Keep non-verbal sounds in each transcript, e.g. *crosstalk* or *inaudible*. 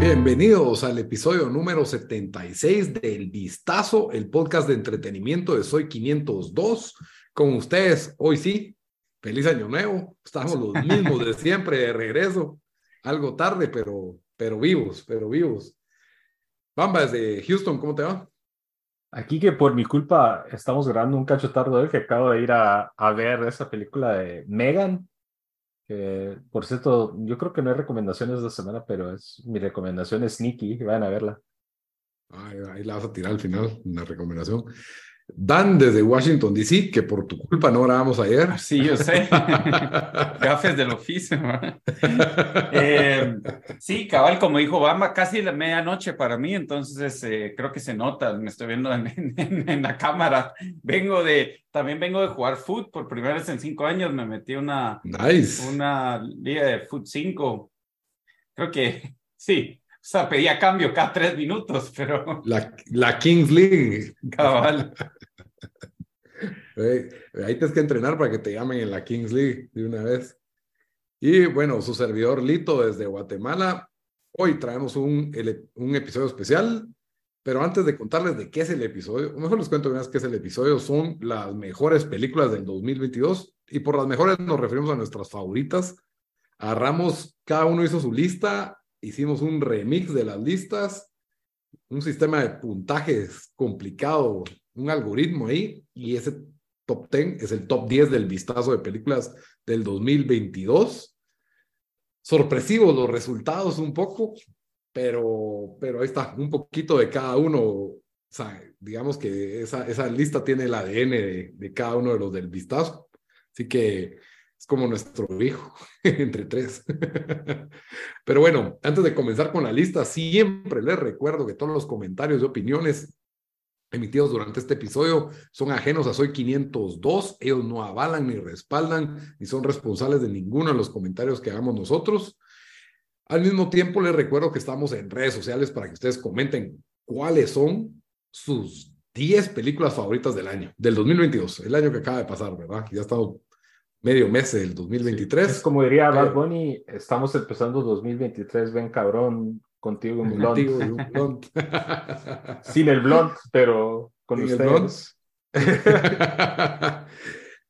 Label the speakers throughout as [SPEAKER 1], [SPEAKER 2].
[SPEAKER 1] Bienvenidos al episodio número 76 del Vistazo, el podcast de entretenimiento de Soy 502. Con ustedes, hoy sí, feliz año nuevo. Estamos los mismos de siempre de regreso. Algo tarde, pero, pero vivos, pero vivos. Bamba, desde Houston, ¿cómo te va?
[SPEAKER 2] Aquí que por mi culpa estamos grabando un cacho tarde que acabo de ir a, a ver esa película de Megan. Por cierto, yo creo que no hay recomendaciones de semana, pero es mi recomendación es sneaky, vayan a verla.
[SPEAKER 1] ahí la vas a tirar al final, una recomendación. Dan desde Washington, D.C., que por tu culpa no grabamos ayer. *laughs*
[SPEAKER 3] Sí, yo sé. *laughs* Gafes del oficio. *laughs* eh, sí, cabal, como dijo Bamba, casi la medianoche para mí, entonces eh, creo que se nota, me estoy viendo en, en, en, la cámara. Vengo de, también vengo de jugar foot por primera vez en cinco años, me metí una,
[SPEAKER 1] nice.
[SPEAKER 3] una liga de foot 5. Creo que sí, sea, pedía cambio cada tres minutos, pero...
[SPEAKER 1] La, la Kings League.
[SPEAKER 3] Cabal.
[SPEAKER 1] Ahí tienes que entrenar para que te llamen en la Kings League de una vez. Y bueno, su servidor Lito desde Guatemala. Hoy traemos un, un episodio especial, pero antes de contarles de qué es el episodio, o mejor les cuento una vez qué es el episodio, son las mejores películas del 2022 y por las mejores nos referimos a nuestras favoritas. Agarramos, cada uno hizo su lista hicimos un remix de las listas, un sistema de puntajes complicado, un algoritmo ahí, y ese top 10 es el top 10 del vistazo de películas del 2022. Sorpresivos los resultados un poco, pero, pero ahí está, un poquito de cada uno. O sea, digamos que esa, esa lista tiene el ADN de, de cada uno de los del vistazo. Así que es como nuestro hijo, *laughs* entre tres. *laughs* Pero bueno, antes de comenzar con la lista, siempre les recuerdo que todos los comentarios y opiniones emitidos durante este episodio son ajenos a Soy 502. Ellos no avalan ni respaldan ni son responsables de ninguno de los comentarios que hagamos nosotros. Al mismo tiempo, les recuerdo que estamos en redes sociales para que ustedes comenten cuáles son sus 10 películas favoritas del año, del 2022, el año que acaba de pasar, ¿verdad? Ya estamos medio mes del 2023.
[SPEAKER 2] Es como diría Bad eh, Bunny, estamos empezando 2023, ven cabrón, contigo en blunt. Contigo un blunt. *laughs* Sin el blunt, pero con Sin ustedes. *laughs*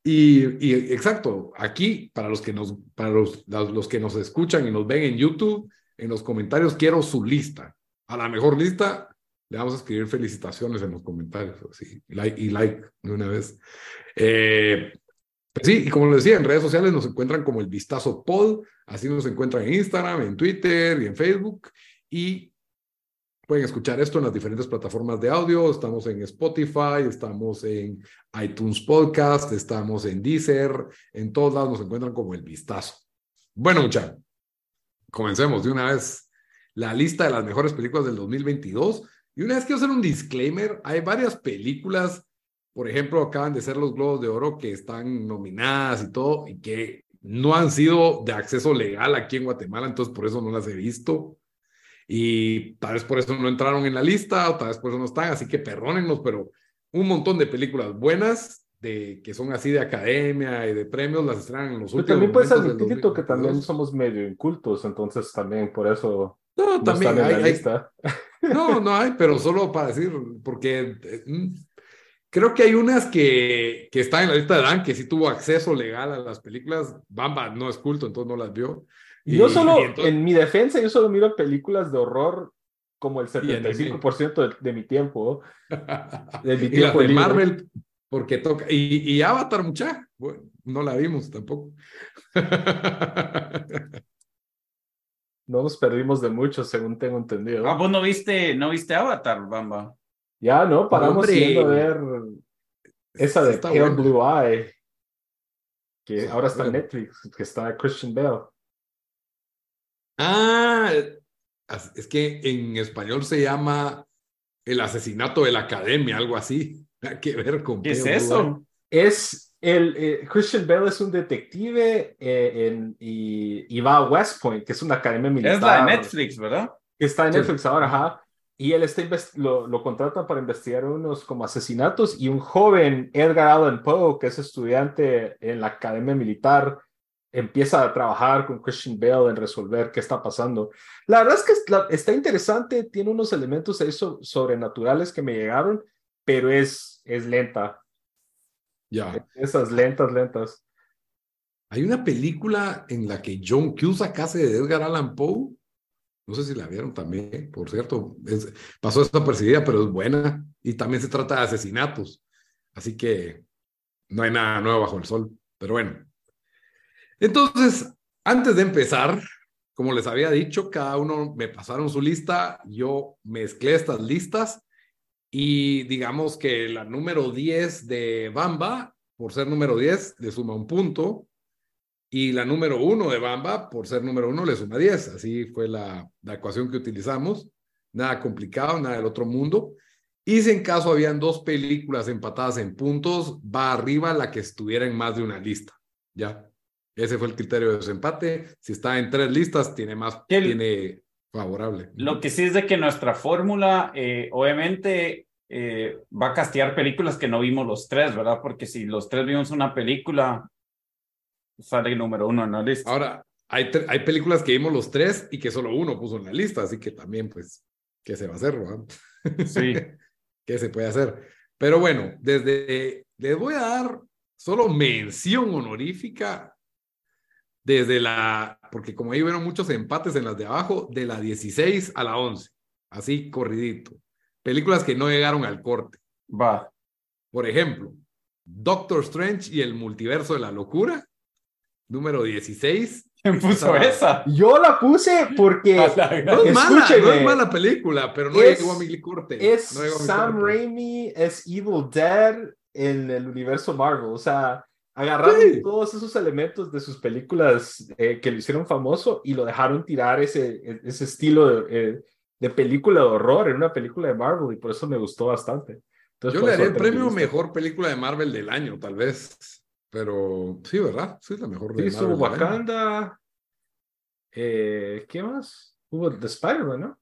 [SPEAKER 1] y, y, exacto, aquí, para los que nos, para los, los que nos escuchan y nos ven en YouTube, en los comentarios quiero su lista. A la mejor lista le vamos a escribir felicitaciones en los comentarios así, like, y like de una vez. Eh, pues sí, y como les decía, en redes sociales nos encuentran como el Vistazo Pod, así nos encuentran en Instagram, en Twitter y en Facebook. Y pueden escuchar esto en las diferentes plataformas de audio. Estamos en Spotify, estamos en iTunes Podcast, estamos en Deezer, en todos lados nos encuentran como el Vistazo. Bueno, muchachos, comencemos de una vez la lista de las mejores películas del 2022. Y una vez quiero hacer un disclaimer, hay varias películas por ejemplo, acaban de ser los Globos de Oro que están nominadas y todo, y que no han sido de acceso legal aquí en Guatemala, entonces por eso no las he visto. Y tal vez por eso no entraron en la lista, o tal vez por eso no están, así que perdónennos, pero un montón de películas buenas, de, que son así de academia y de premios, las estrenan en los últimos
[SPEAKER 2] También puede ser que también somos medio incultos, entonces también por eso
[SPEAKER 1] no, también hay, *laughs* No, no hay, pero *laughs* solo para decir, porque eh, mm, Creo que hay unas que, que están en la lista de Dan, que sí tuvo acceso legal a las películas. Bamba no es culto, entonces no las vio.
[SPEAKER 2] Y, yo solo, *laughs* en mi defensa, yo solo miro películas de horror como el 75% de, de, mi tiempo. *laughs*
[SPEAKER 1] De mi tiempo y de Marvel, porque toca. Y, y Avatar, mucha. Bueno, no la vimos tampoco. *laughs*
[SPEAKER 2] No nos perdimos de mucho, según tengo entendido.
[SPEAKER 3] Ah, vos no viste, no viste Avatar, Bamba.
[SPEAKER 2] Ya, ¿no? Paramos Hombre, a ver esa de Pale Blue Eye, que ahora está en Netflix, que está Christian Bale.
[SPEAKER 1] Ah, es que en español se llama El asesinato de la academia, algo así. *laughs* Hay que ver con
[SPEAKER 3] ¿Qué es eso?
[SPEAKER 2] Es el eh, Christian Bale es un detective eh, en, y, y, va a West Point, que es una academia militar.
[SPEAKER 3] Es la de Netflix, ¿verdad?
[SPEAKER 2] Está en Netflix ahora, ajá. Y él está lo, lo contrata para investigar unos como asesinatos y un joven, Edgar Allan Poe, que es estudiante en la Academia Militar, empieza a trabajar con Christian Bale en resolver qué está pasando. La verdad es que está interesante, tiene unos elementos ahí sobrenaturales que me llegaron, pero es, es lenta.
[SPEAKER 1] Ya.
[SPEAKER 2] Esas lentas, lentas.
[SPEAKER 1] Hay una película en la que John Cusack hace de Edgar Allan Poe. No sé si la vieron también, por cierto. Es, pasó desapercibida, pero es buena. Y también se trata de asesinatos. Así que no hay nada nuevo bajo el sol. Pero bueno. Entonces, antes de empezar, como les había dicho, cada uno me pasaron su lista. Yo mezclé estas listas. Y digamos que la número 10 de Bamba, por ser número 10, le suma un punto y la número uno de Bamba, por ser número uno, le suma 10. Así fue la, la ecuación que utilizamos. Nada complicado, nada del otro mundo. Y si en caso habían dos películas empatadas en puntos, va arriba la que estuviera en más de una lista. Ya. Ese fue el criterio de desempate. Si está en tres listas, tiene más, tiene favorable.
[SPEAKER 3] Lo que sí es de que nuestra fórmula, eh, obviamente, eh, va a castigar películas que no vimos los tres, ¿verdad? Porque si los tres vimos una película, sale número uno en la lista.
[SPEAKER 1] Ahora, hay, hay películas que vimos los tres y que solo uno puso en la lista, así que también, pues, ¿qué se va a hacer,
[SPEAKER 3] Sí. *laughs*
[SPEAKER 1] ¿Qué se puede hacer? Pero bueno, desde, les voy a dar solo mención honorífica desde la, porque como ahí vieron muchos empates en las de abajo, de la 16 a la 11, así corridito. Películas que no llegaron al corte.
[SPEAKER 3] Va.
[SPEAKER 1] Por ejemplo, Doctor Strange y el multiverso de la locura número 16.
[SPEAKER 3] ¿Quién puso esa?
[SPEAKER 2] Yo la puse porque. *laughs*
[SPEAKER 1] no, es mala, no es mala película, pero no llegó a mi corte.
[SPEAKER 2] Es Sam Raimi, es Evil Dead en el universo Marvel. O sea, agarraron todos esos elementos de sus películas eh, que lo hicieron famoso y lo dejaron tirar ese, ese estilo de, eh, de, película de horror en una película de Marvel y por eso me gustó bastante.
[SPEAKER 1] Yo le daría el premio mejor película de Marvel del año, tal vez. Pero sí, ¿verdad? Sí, es la mejor
[SPEAKER 2] de Sí, Wakanda. Eh, ¿Qué más? Hubo The Spider-Man, ¿no?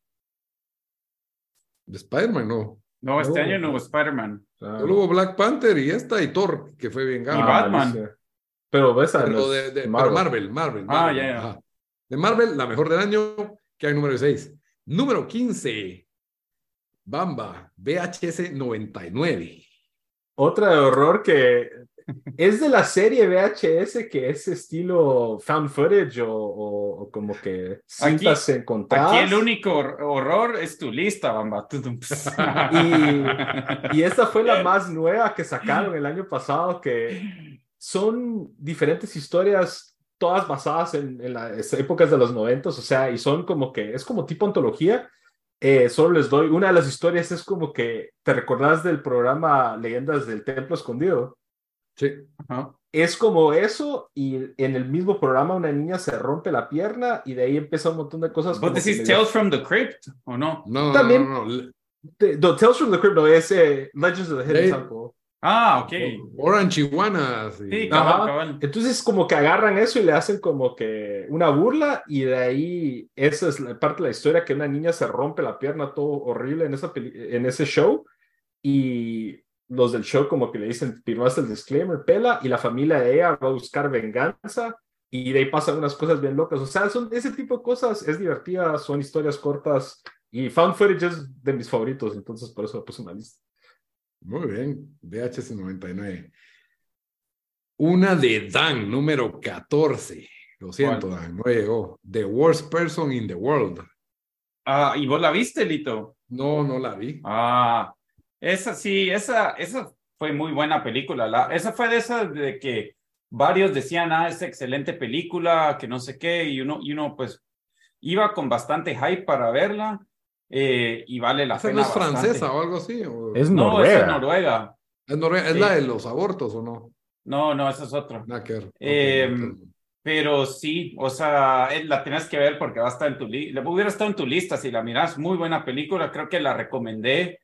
[SPEAKER 1] De Spider-Man, no.
[SPEAKER 3] No, este año no hubo Spider-Man.
[SPEAKER 1] Solo hubo Black Panther y esta y Thor, que fue bien
[SPEAKER 3] gana. Y Batman.
[SPEAKER 2] Pero esa
[SPEAKER 1] pero de, Marvel. Marvel, Ah, ya, ya. De Marvel, la mejor del año, que hay número 6. Número 15. Bamba, VHS 99.
[SPEAKER 2] Otra de horror que es de la serie VHS que es estilo found footage o, como que cintas aquí, encontradas.
[SPEAKER 3] Aquí el único horror es tu lista, Bamba.
[SPEAKER 2] y, y esta fue la *laughs* más nueva que sacaron el año pasado, que son diferentes historias, todas basadas en, las épocas de los noventos, o sea, y son como que, es como tipo antología. Eh, solo les doy, una de las historias es como que, ¿te recordás del programa Leyendas del Templo Escondido?
[SPEAKER 1] Sí.
[SPEAKER 2] Es como eso, y en el mismo programa una niña se rompe la pierna y de ahí empieza un montón de cosas.
[SPEAKER 3] ¿Vos decís Tales from the Crypt o no?
[SPEAKER 1] No,
[SPEAKER 2] También,
[SPEAKER 1] no, no,
[SPEAKER 2] Tales from the Crypt no es eh, Legends of the Hidden Temple.
[SPEAKER 3] Ah, ok.
[SPEAKER 1] Orange Iguanas.
[SPEAKER 3] Sí, cabal, cabal.
[SPEAKER 2] Entonces, como que agarran eso y le hacen como que una burla, y de ahí, esa es la parte de la historia: que una niña se rompe la pierna todo horrible en, esa en ese show, y los del show como que le dicen, firmaste el disclaimer, pela, y la familia de ella va a buscar venganza, y de ahí pasan unas cosas bien locas. O sea, son ese tipo de cosas, es divertida, son historias cortas, y found footage es de mis favoritos, entonces por eso lo puse en la lista.
[SPEAKER 1] Muy bien, VHS 99. Una de Dan, número 14. Lo siento, Dan, no llegó. The Worst Person in the World.
[SPEAKER 3] Ah, ¿y vos la viste, Lito?
[SPEAKER 1] No, no la vi.
[SPEAKER 3] Ah, esa sí, esa, esa fue muy buena película. La, esa fue de esas de que varios decían, ah, es excelente película, que no sé qué, y uno, y uno pues iba con bastante hype para verla eh, y vale la pena.
[SPEAKER 1] ¿No es francesa o algo así?
[SPEAKER 2] Es Noruega.
[SPEAKER 3] No, es Noruega.
[SPEAKER 1] ¿Es, Noruega? ¿Es la de los abortos o no?
[SPEAKER 3] No, no, esa es otra. Em, pero sí, o sea, eh, la tienes que ver porque va a estar en tu lista. Hubiera estado en tu lista si la miras. Muy buena película, creo que la recomendé.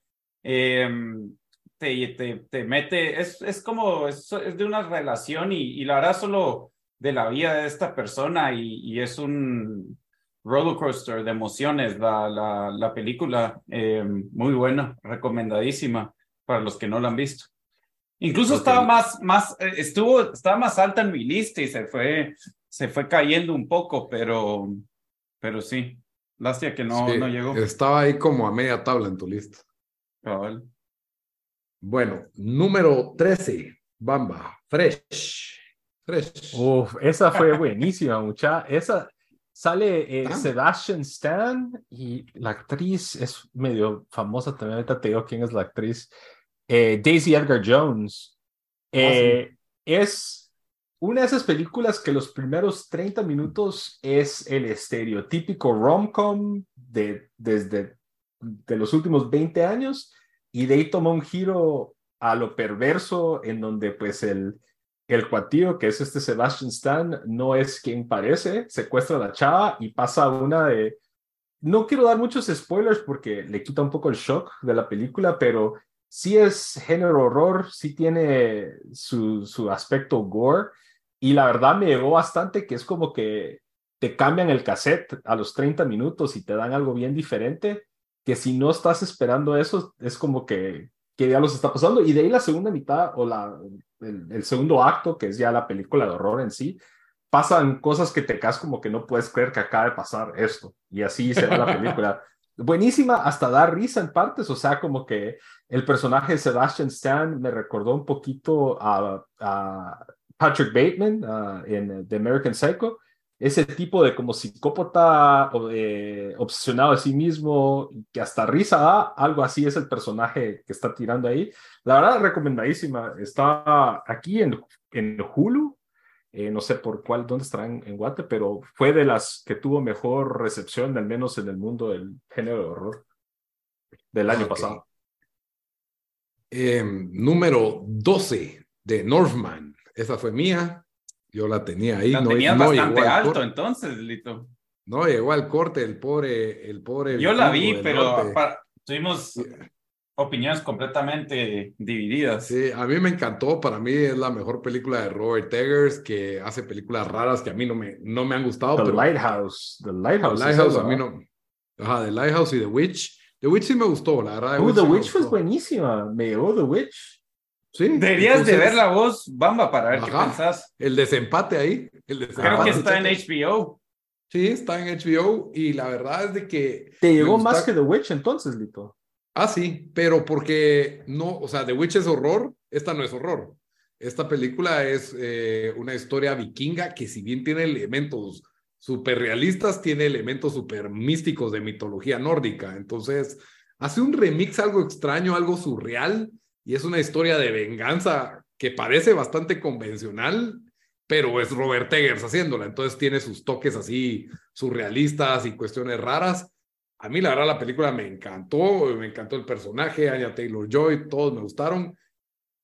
[SPEAKER 3] Em, te, te, te, mete, es, es como, es, de una relación y, y, la verdad solo de la vida de esta persona y, y es un roller coaster de emociones la, la, la película, em, muy buena, recomendadísima para los que no la han visto. Incluso estaba más, más, eh, estuvo, estaba más alta en mi lista y se fue, se fue cayendo un poco, pero, pero sí. Lástima que no,
[SPEAKER 1] Sí,
[SPEAKER 3] no llegó.
[SPEAKER 1] Estaba ahí como a media tabla en tu lista.
[SPEAKER 3] Cabal.
[SPEAKER 1] Bueno, número 13, Bamba, Fresh. Fresh.
[SPEAKER 2] Uf, esa fue *laughs* buenísima, mucha. Esa sale eh,
[SPEAKER 1] Ah.
[SPEAKER 2] Sebastian Stan y la actriz es medio famosa también. Ahorita te digo quién es la actriz. Eh, Daisy Edgar Jones. Eh, Es una de esas películas que los primeros 30 minutos es el estereotípico rom-com de, desde de los últimos 20 años y de ahí toma un giro a lo perverso en donde pues el, el cuatío, que es este Sebastian Stan, no es quien parece, secuestra a la chava y pasa una de... No quiero dar muchos spoilers porque le quita un poco el shock de la película, pero sí es género horror, sí tiene su, su aspecto gore y la verdad me llegó bastante que es como que te cambian el cassette a los 30 minutos y te dan algo bien diferente, que si no estás esperando eso, es como que, que ya los está pasando. Y de ahí la segunda mitad o la, el, el segundo acto, que es ya la película de horror en sí, pasan cosas que te caes como que no puedes creer que acaba de pasar esto. Y así se va la película. *laughs* Buenísima, hasta dar risa en partes, o sea, como que el personaje de Sebastian Stan me recordó un poquito a, a Patrick Bateman uh, en The American Psycho, ese tipo de como psicópata eh, obsesionado de sí mismo, que hasta risa da, algo así es el personaje que está tirando ahí. La verdad, recomendadísima. Está aquí en, en Hulu, eh, no sé por cuál, dónde estará en, en, Guate, pero fue de las que tuvo mejor recepción, al menos en el mundo del género de horror del año okay. pasado.
[SPEAKER 1] Eh, número 12 de Northman. Esa fue mía. Yo la tenía ahí.
[SPEAKER 3] La
[SPEAKER 1] no,
[SPEAKER 3] tenía
[SPEAKER 1] no
[SPEAKER 3] bastante alto
[SPEAKER 1] corte.
[SPEAKER 3] entonces, Lito.
[SPEAKER 1] No llegó al corte el pobre, el pobre.
[SPEAKER 3] Yo la vi, pero
[SPEAKER 1] norte.
[SPEAKER 3] pa- tuvimos opiniones completamente divididas.
[SPEAKER 1] Sí, a mí me encantó. Para mí es la mejor película de Robert Eggers, que hace películas raras que a mí no me, no me han gustado.
[SPEAKER 2] The
[SPEAKER 1] pero
[SPEAKER 2] Lighthouse. The Lighthouse.
[SPEAKER 1] The Lighthouse a mí
[SPEAKER 2] ¿no?
[SPEAKER 1] Ajá, The Lighthouse y The Witch. The Witch sí me gustó, la verdad.
[SPEAKER 2] Uh, The
[SPEAKER 1] sí me
[SPEAKER 2] Witch fue buenísima. Me llegó The Witch.
[SPEAKER 1] Sí.
[SPEAKER 3] Deberías de
[SPEAKER 1] entonces,
[SPEAKER 3] ver la voz, Bamba, para ver qué pensás.
[SPEAKER 1] El desempate ahí. El
[SPEAKER 3] Creo que está en. HBO.
[SPEAKER 1] Sí, está en HBO y la verdad es de que...
[SPEAKER 2] Te llegó
[SPEAKER 1] gusta-
[SPEAKER 2] más que The Witch entonces, Lito.
[SPEAKER 1] Ah, sí, pero porque no, o sea, The Witch es horror, esta no es horror. Esta película es eh, una historia vikinga que si bien tiene elementos súper realistas, tiene elementos súper místicos de mitología nórdica. Entonces, hace un remix algo extraño, algo surreal, y es una historia de venganza que parece bastante convencional, pero es Robert Eggers haciéndola. Entonces tiene sus toques así surrealistas y cuestiones raras. A mí, la verdad, la película me encantó, me encantó el personaje, Anya Taylor Joy, todos me gustaron.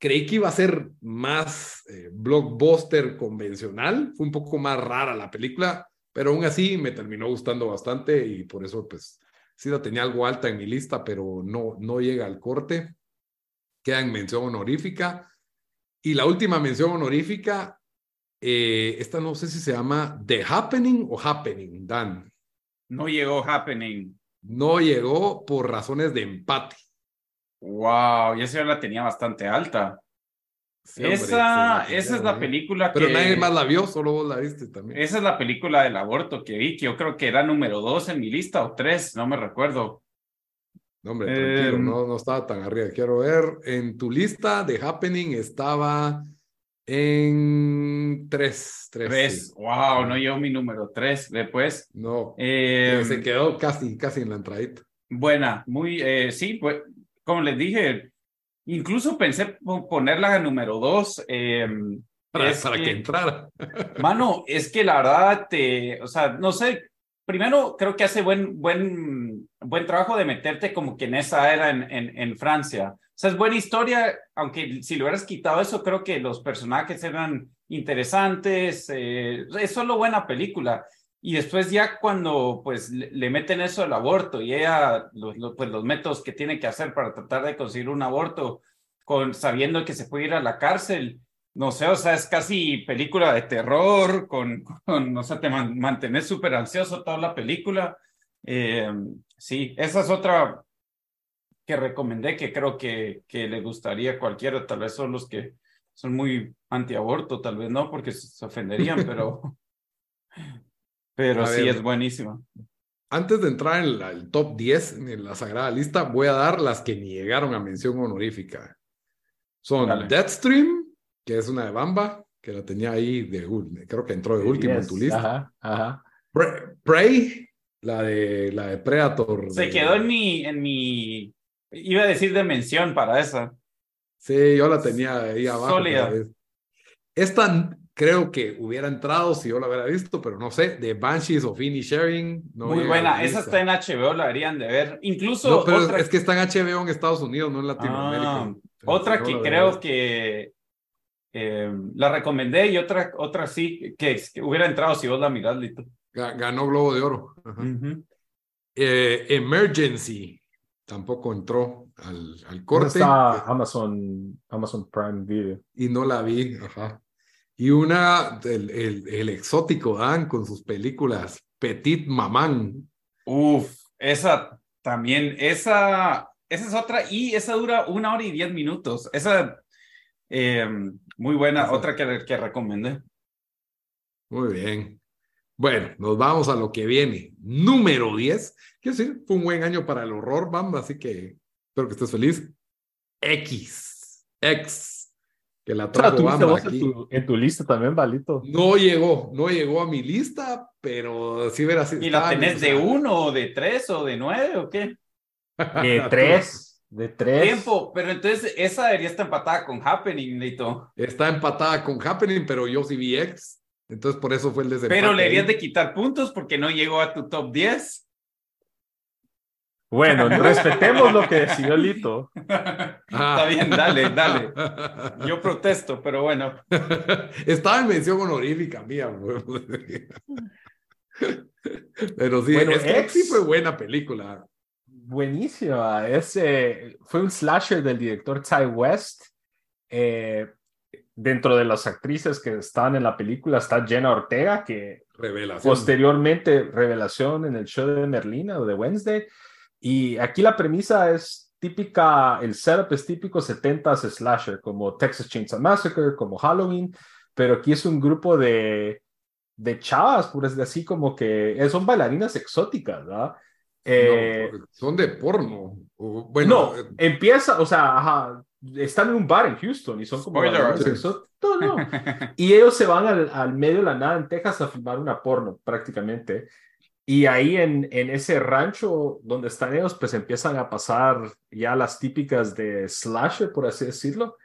[SPEAKER 1] Creí que iba a ser más eh, blockbuster convencional, fue un poco más rara la película, pero aún así me terminó gustando bastante y por eso, pues, sí la tenía algo alta en mi lista, pero no, no llega al corte. Queda en mención honorífica. Y la última mención honorífica, eh, esta no sé si se llama The Happening o Happening, Dan.
[SPEAKER 3] No llegó Happening.
[SPEAKER 1] No llegó por razones de empate.
[SPEAKER 3] Wow, y esa yo la tenía bastante alta.
[SPEAKER 1] Sí, hombre,
[SPEAKER 3] esa,
[SPEAKER 1] se
[SPEAKER 3] esa es la
[SPEAKER 1] ¿eh?
[SPEAKER 3] película
[SPEAKER 1] Pero
[SPEAKER 3] que...
[SPEAKER 1] nadie más la vio, solo vos la viste también.
[SPEAKER 3] Esa es la película del aborto que vi, que yo creo que era número dos en mi lista o tres, no me recuerdo.
[SPEAKER 1] No, hombre, tranquilo,
[SPEAKER 3] Em,
[SPEAKER 1] no, no estaba tan arriba. Quiero ver, en tu lista de Happening estaba en tres. Tres.
[SPEAKER 3] Tres.
[SPEAKER 1] sí.
[SPEAKER 3] Wow, no llegó mi número tres. Después,
[SPEAKER 1] No,
[SPEAKER 3] eh,
[SPEAKER 1] se quedó casi, casi en la entradita.
[SPEAKER 3] buena, muy, eh, sí, pues, como les dije, incluso pensé po- ponerla en número dos. eh,
[SPEAKER 1] Para,
[SPEAKER 3] es
[SPEAKER 1] para que...
[SPEAKER 3] que-
[SPEAKER 1] entrara. *laughs*
[SPEAKER 3] Mano, es que la verdad, te, o sea, no sé, primero creo que hace buen, buen, buen trabajo de meterte como que en esa era en, en, en Francia. O sea, es buena historia, aunque si le hubieras quitado eso, creo que los personajes eran interesantes, eh, es solo buena película. Y después ya cuando pues le, le meten eso al aborto y ella, los, los- pues los métodos que tiene que hacer para tratar de conseguir un aborto, con, sabiendo que se puede ir a la cárcel, no sé, o sea, es casi película de terror, con, *laughs* con no sé, te man, mantenés súper ansioso toda la película. Eh, sí, esa es otra que recomendé que creo que, que le gustaría a cualquiera, tal vez son los que son muy antiaborto, tal vez no, porque se ofenderían, *laughs* pero, Pero
[SPEAKER 1] A
[SPEAKER 3] sí
[SPEAKER 1] ver.
[SPEAKER 3] es buenísima.
[SPEAKER 1] Antes de entrar en la- el top 10 en la sagrada lista, voy a dar las que ni llegaron a mención honorífica. Son
[SPEAKER 3] Dale.
[SPEAKER 1] Deathstream, que es una de Bamba, que la tenía ahí de creo que entró de último en
[SPEAKER 2] Yes,
[SPEAKER 1] tu lista.
[SPEAKER 2] Ajá, ajá.
[SPEAKER 1] Pre- Prey, la de la de Predator.
[SPEAKER 3] Se
[SPEAKER 1] de-
[SPEAKER 3] quedó en mi, en mi, iba a decir de mención para esa.
[SPEAKER 1] Sí, yo la tenía ahí abajo.
[SPEAKER 3] Sólida.
[SPEAKER 1] Esta creo que hubiera entrado si yo la hubiera visto, pero no sé, de Banshees of Sharing. No
[SPEAKER 3] Muy buena. Esa está en HBO, la deberían de ver. Incluso
[SPEAKER 1] No, pero
[SPEAKER 3] otra,
[SPEAKER 1] es que está en HBO en Estados Unidos, no en Latinoamérica.
[SPEAKER 3] Ah,
[SPEAKER 1] Entonces,
[SPEAKER 3] otra que creo que eh, la recomendé y otra, otra sí, que, que hubiera entrado si vos la mirás, Lito.
[SPEAKER 1] Ga- Ganó Globo de Oro. Ajá. Eh, Emergency tampoco entró al, al
[SPEAKER 2] ¿Dónde
[SPEAKER 1] corte
[SPEAKER 2] está Amazon, Amazon Prime Video?
[SPEAKER 1] y no la vi. Ajá. Y una, el, el, el exótico Dan con sus películas Petit Mamán.
[SPEAKER 3] Uf, esa también, esa, esa es otra y esa dura una hora y diez minutos. Esa, eh, muy buena,
[SPEAKER 1] Esa.
[SPEAKER 3] otra que, que recomendé.
[SPEAKER 1] Muy bien. Bueno, nos vamos a lo que viene. Número 10. Quiero decir, fue un buen año para el horror, Bamba, así que espero que estés feliz. X. X. Que la
[SPEAKER 2] O sea,
[SPEAKER 1] trajo Bamba
[SPEAKER 2] en
[SPEAKER 1] aquí.
[SPEAKER 2] tu, en tu lista también, Valito.
[SPEAKER 1] No llegó, no llegó a mi lista, pero sí verás.
[SPEAKER 3] ¿Y la tenés de uno, o de tres, o de nueve, o qué?
[SPEAKER 2] De tres, de tres.
[SPEAKER 3] Tiempo, pero entonces esa debería estar empatada con Happening, Lito.
[SPEAKER 1] Está empatada con Happening, pero yo sí vi X. Entonces por eso fue el desempate.
[SPEAKER 3] Pero le
[SPEAKER 1] ahí.
[SPEAKER 3] de quitar puntos porque no llegó a tu top 10.
[SPEAKER 2] Bueno, *laughs* respetemos lo que decidió Lito.
[SPEAKER 1] Ah. *laughs*
[SPEAKER 3] Está bien, dale, dale. Yo protesto, pero bueno. *laughs*
[SPEAKER 1] Estaba en mención honorífica mía. güey. Pero sí,
[SPEAKER 2] Bueno,
[SPEAKER 1] es que
[SPEAKER 2] X-
[SPEAKER 1] sí fue buena película.
[SPEAKER 2] Buenísima. Ese fue un slasher del director Ty West. Eh, dentro de las actrices que están en la película está Jenna Ortega, que
[SPEAKER 1] Revelación.
[SPEAKER 2] posteriormente revelación en el show de Merlina o de Wednesday. Y aquí la premisa es típica, el setup es típico 70s slasher, como Texas Chainsaw Massacre, como Halloween, pero aquí es un grupo de, de chavas, por decir así, como que eh, son bailarinas exóticas, ¿verdad? Eh,
[SPEAKER 1] No, son de porno. O, bueno,
[SPEAKER 2] no, empieza, o sea, ajá, están en un bar en Houston y son como exó- No, no. *laughs* Y ellos se van al, al medio de la nada en Texas a filmar una porno, prácticamente. Y ahí en, en ese rancho donde están ellos, pues empiezan a pasar ya las típicas de slasher, por así decirlo.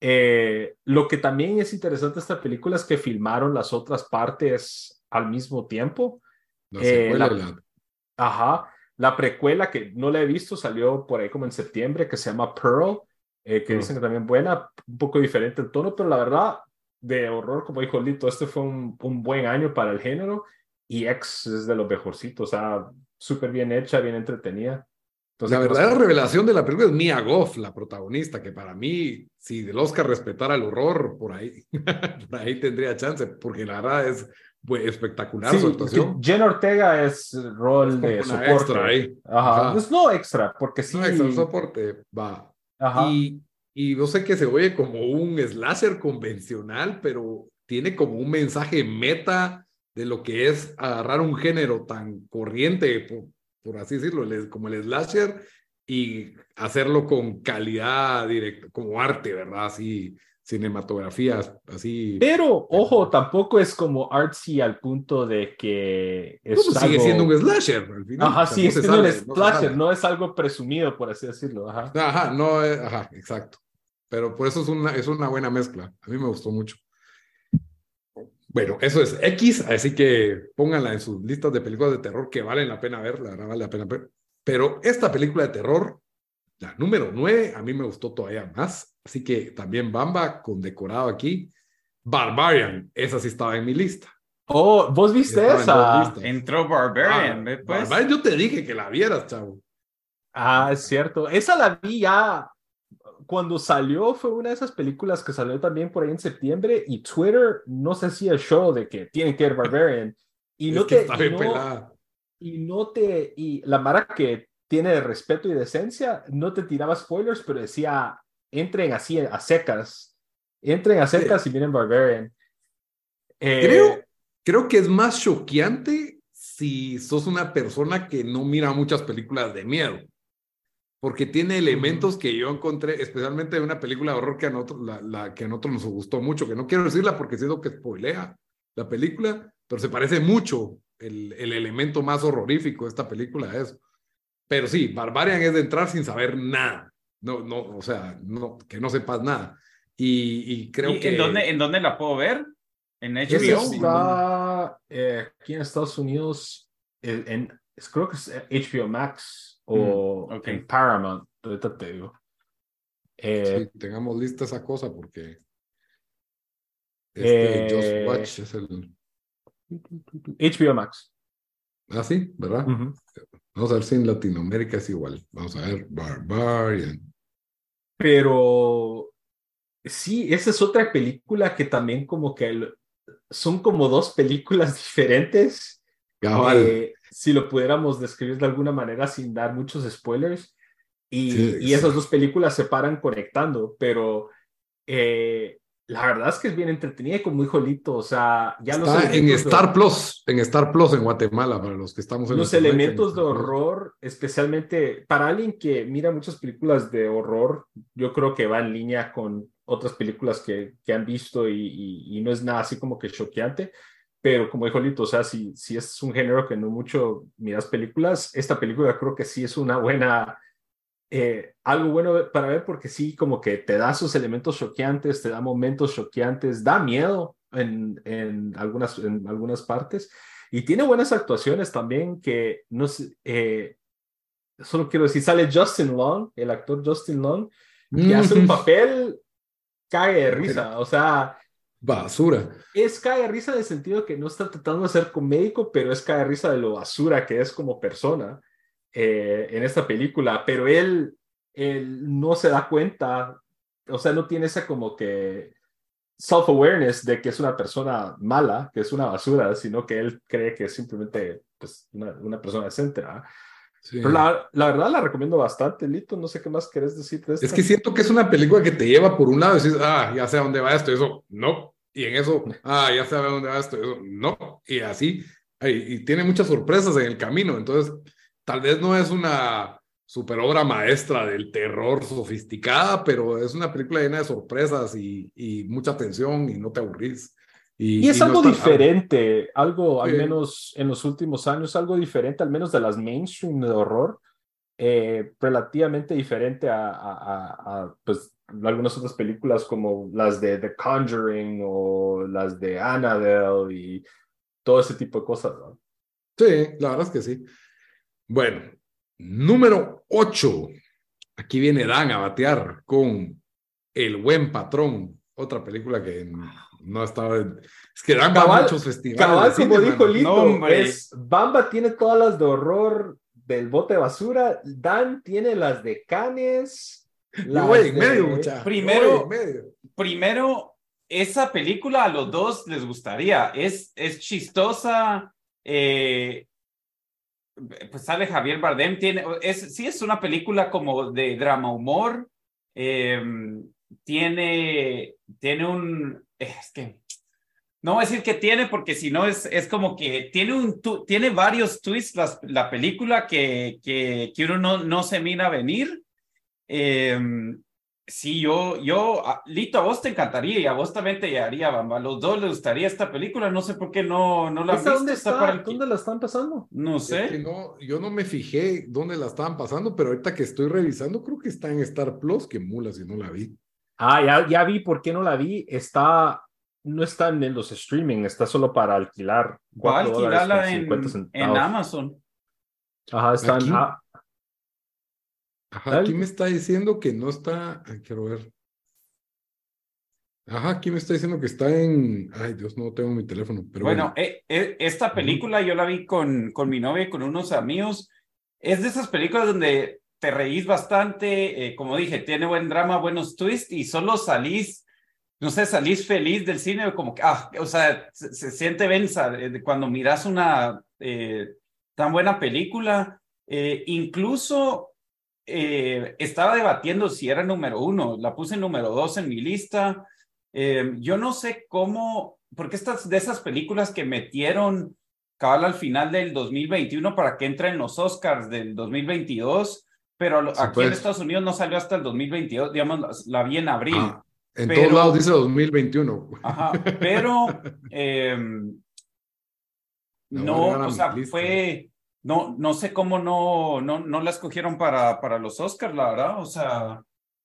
[SPEAKER 2] Eh, lo que también es interesante de esta película es que filmaron las otras partes al mismo tiempo.
[SPEAKER 1] la
[SPEAKER 2] eh, la-
[SPEAKER 1] la-
[SPEAKER 2] Ajá. La precuela que no la he visto salió por ahí como en septiembre, que se llama Pearl, eh, que
[SPEAKER 1] Pearl.
[SPEAKER 2] dicen que también buena, un poco diferente el tono, pero la verdad, de horror, como dijo Lito, este fue un, un buen año para el género y X es de los mejorcitos, o sea, súper bien hecha, bien entretenida. Entonces,
[SPEAKER 1] la
[SPEAKER 2] pues,
[SPEAKER 1] verdadera revelación de la película es Mia Goff, la protagonista, que para mí, si del Oscar respetara el horror, por ahí, *laughs* por ahí tendría chance, porque la verdad es pues, espectacular
[SPEAKER 2] sí,
[SPEAKER 1] su actuación.
[SPEAKER 2] Jen Ortega es rol
[SPEAKER 1] Es
[SPEAKER 2] de soporte.
[SPEAKER 1] extra ahí.
[SPEAKER 2] Ajá.
[SPEAKER 1] Ajá.
[SPEAKER 2] Pues no extra, porque sí.
[SPEAKER 1] No, extra soporte, va. Y, y yo sé que se oye como un slasher convencional, pero tiene como un mensaje meta de lo que es agarrar un género tan corriente, por, por así decirlo, como el slasher, y hacerlo con calidad directa, como arte, ¿verdad? Así, cinematografías, así.
[SPEAKER 2] Pero, ojo, tampoco es como artsy al punto de que es
[SPEAKER 1] Pues sigue
[SPEAKER 2] algo-
[SPEAKER 1] siendo un slasher al final.
[SPEAKER 2] Ajá, sí,
[SPEAKER 1] no
[SPEAKER 2] es no
[SPEAKER 1] no se
[SPEAKER 2] slasher,
[SPEAKER 1] sale.
[SPEAKER 2] no es algo presumido, por así decirlo. Ajá.
[SPEAKER 1] Ajá, no, es- ajá, exacto. Pero por eso es una, es una buena mezcla. A mí me gustó mucho. Bueno, eso es X, así que pónganla en sus listas de películas de terror que valen la pena ver, la verdad vale la pena ver. Pero esta película de terror, la número 9, a mí me gustó todavía más. Así que también Bamba, condecorado aquí. Barbarian, esa sí estaba en mi lista.
[SPEAKER 2] Oh, ¿vos viste
[SPEAKER 1] en
[SPEAKER 2] esa?
[SPEAKER 3] Entró Barbarian,
[SPEAKER 1] Ah,
[SPEAKER 3] ¿ve, pues?
[SPEAKER 1] Barbarian, yo te dije que la vieras, chavo.
[SPEAKER 2] Ah, es cierto. Esa la vi ya cuando salió, fue una de esas películas que salió también por ahí en septiembre y Twitter no se hacía show de que tienen que ver Barbarian. Y *laughs* no
[SPEAKER 1] es que
[SPEAKER 2] te,
[SPEAKER 1] está
[SPEAKER 2] y
[SPEAKER 1] bien
[SPEAKER 2] no-
[SPEAKER 1] pelada.
[SPEAKER 2] y no te, y la Mara que tiene respeto y decencia, no te tiraba spoilers, pero decía, entren así a secas, entren a secas y miren Barbarian. Eh,
[SPEAKER 1] Creo creo que es más choqueante si sos una persona que no mira muchas películas de miedo. Porque tiene elementos que yo encontré, especialmente de una película de horror que a nosotros, la, la que a nosotros nos gustó mucho, que no quiero decirla porque siento que spoilea la película, pero se parece mucho el, el elemento más horrorífico de esta película a eso. Pero sí, Barbarian es de entrar sin saber nada. No, no, o sea, no, que no sepas nada. Y, y creo
[SPEAKER 3] ¿Y
[SPEAKER 1] que...
[SPEAKER 3] ¿En dónde, ¿En dónde la puedo ver? ¿En HBO?
[SPEAKER 2] está eh, aquí en Estados Unidos, en, en- creo que es HBO Max o
[SPEAKER 3] Mm, ok.
[SPEAKER 2] en Paramount, ahorita te digo. Eh,
[SPEAKER 1] Sí, tengamos lista esa cosa porque este
[SPEAKER 2] Eh,
[SPEAKER 1] Just Watch es el...
[SPEAKER 2] HBO Max.
[SPEAKER 1] Ah, sí, ¿verdad?
[SPEAKER 2] Ujú.
[SPEAKER 1] Vamos a ver si en Latinoamérica es igual. Vamos a ver, Barbarian.
[SPEAKER 2] Pero sí, esa es otra película que también como que son como dos películas diferentes. Eh, si lo pudiéramos describir de alguna manera sin dar muchos spoilers. Y,
[SPEAKER 1] Sí,
[SPEAKER 2] y esas dos películas se paran conectando, pero eh, la verdad es que es bien entretenida y como dijo Lito, o sea, ya los
[SPEAKER 1] Está en
[SPEAKER 2] elementos de-
[SPEAKER 1] Star Plus, en Star Plus en Guatemala, para los que estamos en
[SPEAKER 2] los
[SPEAKER 1] Latinoamérica, en
[SPEAKER 2] elementos de horror, especialmente para alguien que mira muchas películas de horror, yo creo que va en línea con otras películas que, que han visto y, y- y no es nada así como que choqueante. Pero como dijo Lito, o sea, si, si es un género que no mucho miras películas, esta película creo que sí es una buena, eh, algo bueno para ver porque sí como que te da sus elementos choqueantes, te da momentos choqueantes, da miedo en, en, algunas, en algunas partes. Y tiene buenas actuaciones también que no sé, eh, solo quiero decir, sale Justin Long, el actor Justin Long, que hace un
[SPEAKER 1] Mm,
[SPEAKER 2] papel cae de risa, o sea,
[SPEAKER 1] Basura.
[SPEAKER 2] es cae de risa en el sentido que no está tratando de ser comédico, pero es cae de risa de lo basura que es como persona eh, en esta película, pero él, él no se da cuenta, o sea, no tiene esa como que self-awareness de que es una persona mala, que es una basura, sino que él cree que es simplemente pues, una, una persona decente. ¿verdad?
[SPEAKER 1] Sí.
[SPEAKER 2] Pero la, la verdad la recomiendo bastante, Lito, no sé qué más querés decir de.
[SPEAKER 1] Es que siento que es una película que te lleva por un lado y dices, ah, ya sé a dónde va esto, y eso, no. Y en eso, ah, ya sé a dónde va esto, y eso, no. Y así, ay, y tiene muchas sorpresas en el camino. Entonces, tal vez no es una super obra maestra del terror sofisticada, pero es una película llena de sorpresas y, y mucha tensión y no te aburrís. Y,
[SPEAKER 2] Y es
[SPEAKER 1] y no
[SPEAKER 2] algo
[SPEAKER 1] está-
[SPEAKER 2] diferente, algo al menos en los últimos años, algo diferente, al menos de las mainstream de horror, eh, relativamente diferente a, a- a- a, pues, algunas otras películas como las de The Conjuring o las de Annabelle y todo ese tipo de cosas. ¿no?
[SPEAKER 1] Sí, la verdad es que sí. Bueno, número 8. Aquí viene Dan a batear con El Buen Patrón, otra película que no estaba. en- Es que Dan va a
[SPEAKER 2] Cabal-
[SPEAKER 1] muchos festivales.
[SPEAKER 2] Cabal,
[SPEAKER 1] de cine,
[SPEAKER 2] como dijo. Lito,
[SPEAKER 3] No,
[SPEAKER 2] es, Bamba tiene todas las de horror del bote de basura, Dan tiene las de Canes. Las
[SPEAKER 1] voy en
[SPEAKER 2] de-
[SPEAKER 1] medio, muchacho.
[SPEAKER 3] Primero-
[SPEAKER 1] medio.
[SPEAKER 3] Primero, esa película a los dos les gustaría. Es, es chistosa. eh, pues sale Javier Bardem. Tiene, es, sí, es una película como de drama humor. eh, tiene, tiene un. Es que. No voy a decir que tiene, porque si no es, es como que tiene, un, tu- tiene varios twists las- la, película que, que, que uno no, no se mira venir. Eh, sí, yo, yo, a- Lito, a vos te encantaría y a vos también te llegaría, Bamba. A los dos les gustaría esta película. No sé por qué no, no la han
[SPEAKER 2] ¿Esa
[SPEAKER 3] visto.
[SPEAKER 2] dónde
[SPEAKER 3] Está
[SPEAKER 2] está?
[SPEAKER 3] para el-
[SPEAKER 2] ¿Dónde la están pasando?
[SPEAKER 3] No
[SPEAKER 1] Es que
[SPEAKER 3] sé.
[SPEAKER 1] no, yo no me fijé dónde la estaban pasando, pero ahorita que estoy revisando, creo que está en Star Plus, que mula si no la vi.
[SPEAKER 2] Ah, ya, ya vi por qué no la vi. Está, no está en los streaming, está solo para alquilar.
[SPEAKER 3] Voy a alquilarla en,
[SPEAKER 2] 50
[SPEAKER 3] en
[SPEAKER 2] centavos.
[SPEAKER 3] Amazon.
[SPEAKER 2] Ajá, está
[SPEAKER 1] Aquí.
[SPEAKER 2] en. Ah,
[SPEAKER 1] Ajá, aquí me está diciendo que no está. Ay, quiero ver. Ajá, aquí me está diciendo que está en. Ay, Dios, no tengo mi teléfono, pero
[SPEAKER 3] Bueno,
[SPEAKER 1] bueno.
[SPEAKER 3] eh, eh, esta película yo la vi con, con mi novia y con unos amigos. Es de esas películas donde te reís bastante, eh, como dije, tiene buen drama, buenos twists y solo salís, no sé, salís feliz del cine, como que, ah, o sea, se, se siente venza cuando miras una eh, tan buena película. Eh, incluso eh, estaba debatiendo si era número uno, la puse número dos en mi lista. Eh, yo no sé cómo porque estas de esas películas que metieron cabal al final del 2021 para que entre en los Oscars del 2022, pero aquí en
[SPEAKER 1] pues.
[SPEAKER 3] Estados Unidos no salió hasta el 2022, digamos, la vi en abril.
[SPEAKER 1] Ah, en
[SPEAKER 3] Pero-
[SPEAKER 1] todos lados dice 2021.
[SPEAKER 3] Ajá, *laughs* pero
[SPEAKER 1] a
[SPEAKER 3] no,
[SPEAKER 1] a
[SPEAKER 3] o sea,
[SPEAKER 1] lista.
[SPEAKER 3] fue, no, no sé cómo no, no, no la escogieron para, para los Oscars, la verdad, o sea,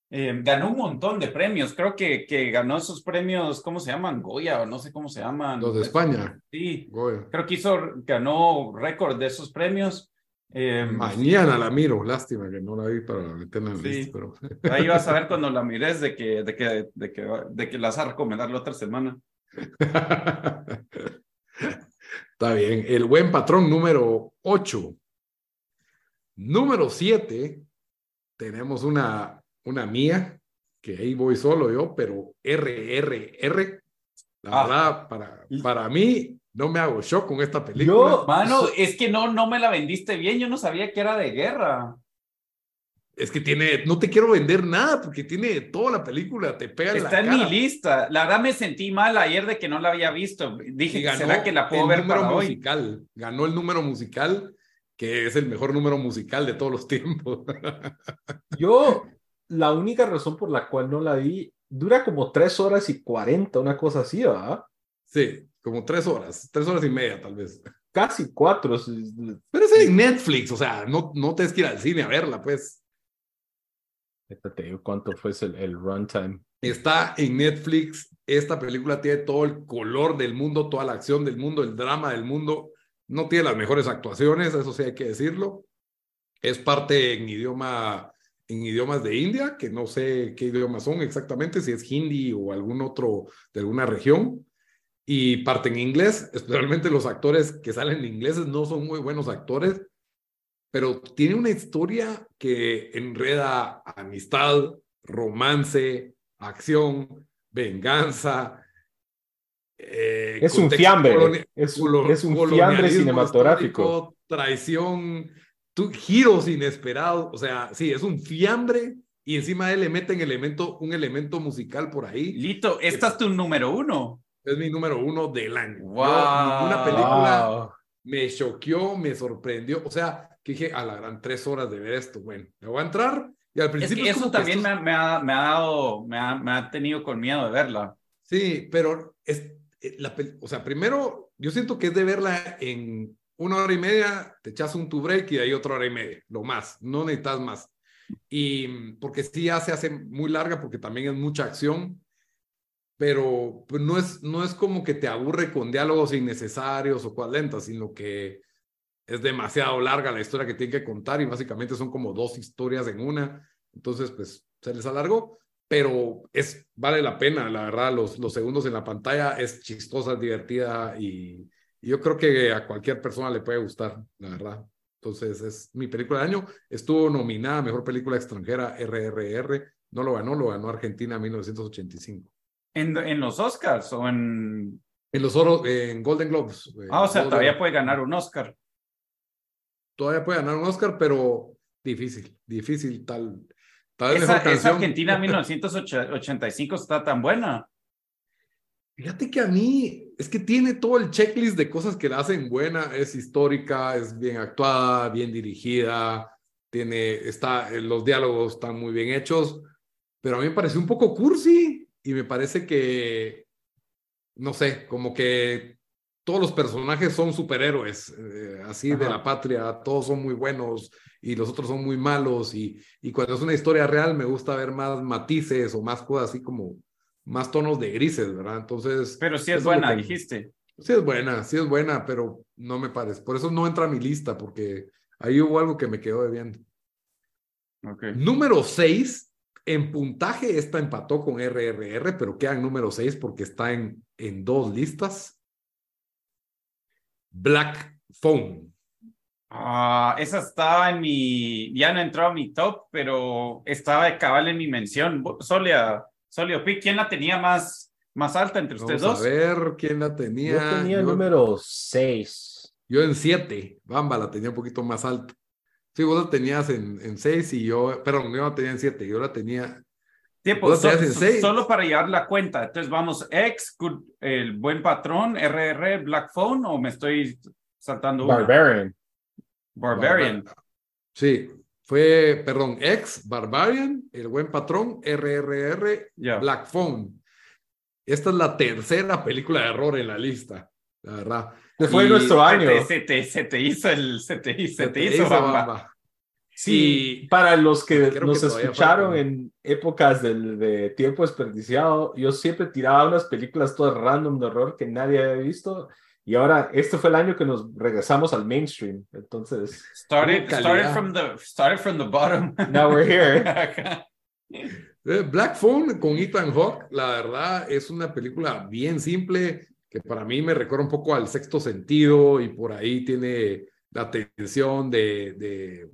[SPEAKER 3] em, ganó un montón de premios, creo que, que ganó esos premios, ¿cómo se llaman? Goya, o no sé cómo se llaman.
[SPEAKER 1] Los de España.
[SPEAKER 3] Sí,
[SPEAKER 1] Goya.
[SPEAKER 3] creo que hizo, ganó récord de esos premios. em,
[SPEAKER 1] Mañana la miro, lástima que no la vi para meterla en
[SPEAKER 3] Sí.
[SPEAKER 1] lista, pero *laughs*
[SPEAKER 3] Ahí vas a ver *laughs* cuando la mires de que, de que, de que, de que la vas a recomendar la otra semana. *laughs*
[SPEAKER 1] Está bien. El buen patrón número 8. Número 7. Tenemos una, una mía, que ahí voy solo yo, pero RRR. La
[SPEAKER 3] Ah.
[SPEAKER 1] verdad, para, para mí, no me hago shock con esta película.
[SPEAKER 2] Yo-
[SPEAKER 3] Mano, es que no, no me la vendiste bien, yo no sabía que era de guerra.
[SPEAKER 1] Es que tiene, no te quiero vender nada porque tiene toda la película, te pega en la
[SPEAKER 3] Está en
[SPEAKER 1] cara.
[SPEAKER 3] mi lista. La verdad me sentí mal ayer de que no la había visto. Dije,
[SPEAKER 1] ganó
[SPEAKER 3] ¿será que la puedo
[SPEAKER 1] el
[SPEAKER 3] ver
[SPEAKER 1] número
[SPEAKER 3] para hoy?
[SPEAKER 1] musical. Ganó el número musical, que es el mejor número musical de todos los tiempos. *laughs*
[SPEAKER 2] Yo, la única razón por la cual no la vi, dura como tres horas y cuarenta, una cosa así, ¿verdad?
[SPEAKER 1] sí, como tres horas, tres horas y media tal vez.
[SPEAKER 2] Casi cuatro.
[SPEAKER 1] Pero es en Netflix, o sea, no, no tienes que ir al cine a verla, pues.
[SPEAKER 2] Te cuánto fue el, el runtime.
[SPEAKER 1] Está en Netflix. Esta película tiene todo el color del mundo, toda la acción del mundo, el drama del mundo. No tiene las mejores actuaciones, eso sí hay que decirlo. Es parte en idioma, en idiomas de India, que no sé qué idiomas son exactamente, si es hindi o algún otro de alguna región. Y parte en inglés, especialmente los actores que salen ingleses no son muy buenos actores, pero tiene una historia que enreda amistad, romance, acción, venganza. eh,
[SPEAKER 2] Es un fiambre. Es, es un fiambre cinematográfico.
[SPEAKER 1] traición, tu- giros inesperados. O sea, sí, es un fiambre y encima de él le meten elemento, un elemento musical por ahí.
[SPEAKER 3] Lito, esta es tu número uno.
[SPEAKER 1] Es mi número uno del año. Yo,
[SPEAKER 3] Wow.
[SPEAKER 1] ninguna película
[SPEAKER 2] Wow.
[SPEAKER 1] me choqueó, me sorprendió. O sea, que dije, a la gran tres horas de ver esto. Bueno, le voy a entrar. Y al
[SPEAKER 3] Es
[SPEAKER 1] principio.
[SPEAKER 3] que
[SPEAKER 1] es
[SPEAKER 3] eso
[SPEAKER 1] como que
[SPEAKER 3] también
[SPEAKER 1] estos-
[SPEAKER 3] me, ha- me ha, me ha dado, me ha, me ha tenido con miedo de verla.
[SPEAKER 1] Sí, pero es, eh, la, o sea, primero, yo siento que es de verla en una hora y media, te echas un tu break y de ahí otra hora y media, lo más, no necesitas más. Y porque sí ya se hace muy larga porque también es mucha acción, pero pues, no, es, no es como que te aburre con diálogos innecesarios o cual lenta, sino que es demasiado larga la historia que tiene que contar y básicamente son como dos historias en una. Entonces, pues se les alargó, pero es, vale la pena, la verdad, los, los segundos en la pantalla es chistosa, divertida y, y yo creo que a cualquier persona le puede gustar, la verdad. Entonces, es mi película del año. Estuvo nominada a Mejor Película Extranjera RRR. No lo ganó, lo ganó Argentina en 1985.
[SPEAKER 3] ¿En, en los Oscars o en...?
[SPEAKER 1] En los oros, en Golden Globes.
[SPEAKER 3] Ah, o sea,
[SPEAKER 1] Golden-
[SPEAKER 3] todavía puede ganar un Oscar.
[SPEAKER 1] Todavía puede ganar un Oscar, pero difícil, difícil tal. Tal
[SPEAKER 3] Esa,
[SPEAKER 1] mejor
[SPEAKER 3] esa. Argentina *laughs* 1985 está tan buena.
[SPEAKER 1] Fíjate que a mí es que tiene todo el checklist de cosas que la hacen buena, es histórica, es bien actuada, bien dirigida, tiene, está, eh, los diálogos están muy bien hechos, pero a mí me pareció un poco cursi y me parece que, no sé, como que todos los personajes son superhéroes, eh, así de la patria, todos son muy buenos y los otros son muy malos y, y cuando es una historia real me gusta ver más matices o más cosas así como más tonos de grises, ¿verdad? Entonces...
[SPEAKER 3] Pero sí es buena,
[SPEAKER 1] que-
[SPEAKER 3] dijiste.
[SPEAKER 1] Sí es buena, sí es buena, pero no me parece. Por eso no entra a mi lista, porque ahí hubo algo que me quedó debiendo.
[SPEAKER 3] Ok.
[SPEAKER 1] Número 6, en puntaje esta empató con RRR, pero queda en número 6 porque está en, en dos listas. Black Phone.
[SPEAKER 3] Ah, esa estaba en mi, ya no entró a mi top, pero estaba de cabal en mi mención. Solia, Solia Pi, ¿quién la tenía más, más alta entre ustedes
[SPEAKER 1] Vamos
[SPEAKER 3] dos?
[SPEAKER 1] a ver quién la tenía.
[SPEAKER 2] Yo tenía el número 6.
[SPEAKER 1] Yo en 7, Bamba la tenía un poquito más alta. Sí, vos la tenías en, en 6 y yo, perdón, yo la tenía en 7, yo la tenía
[SPEAKER 3] Tiempo, so- so-
[SPEAKER 1] seis.
[SPEAKER 3] solo para llevar la cuenta. Entonces vamos, X, Good- el buen patrón, RR, Black Phone, o me estoy saltando una?
[SPEAKER 2] Barbarian.
[SPEAKER 3] Barbarian.
[SPEAKER 1] Sí, fue, perdón, ex Barbarian, El Buen Patrón, RRR,
[SPEAKER 3] Ya.
[SPEAKER 1] Black Phone. Esta es la tercera película de error en la lista, la verdad.
[SPEAKER 2] Fue
[SPEAKER 1] Y-
[SPEAKER 2] nuestro año.
[SPEAKER 3] Se te, se te hizo el, se te, se te hizo, bamba.
[SPEAKER 1] bamba.
[SPEAKER 2] Sí,
[SPEAKER 1] Y-
[SPEAKER 2] para los que nos
[SPEAKER 1] que
[SPEAKER 2] escucharon en épocas del, de tiempo desperdiciado, yo siempre tiraba unas películas todas random de horror que nadie había visto. Y ahora, este fue el año que nos regresamos al mainstream. Entonces,
[SPEAKER 3] Started, started from the, started from the bottom.
[SPEAKER 2] now we're here. *laughs*
[SPEAKER 1] Eh, Black Phone con Ethan Hawke, la verdad es una película bien simple que para mí me recuerda un poco al sexto sentido y por ahí tiene la tensión de, de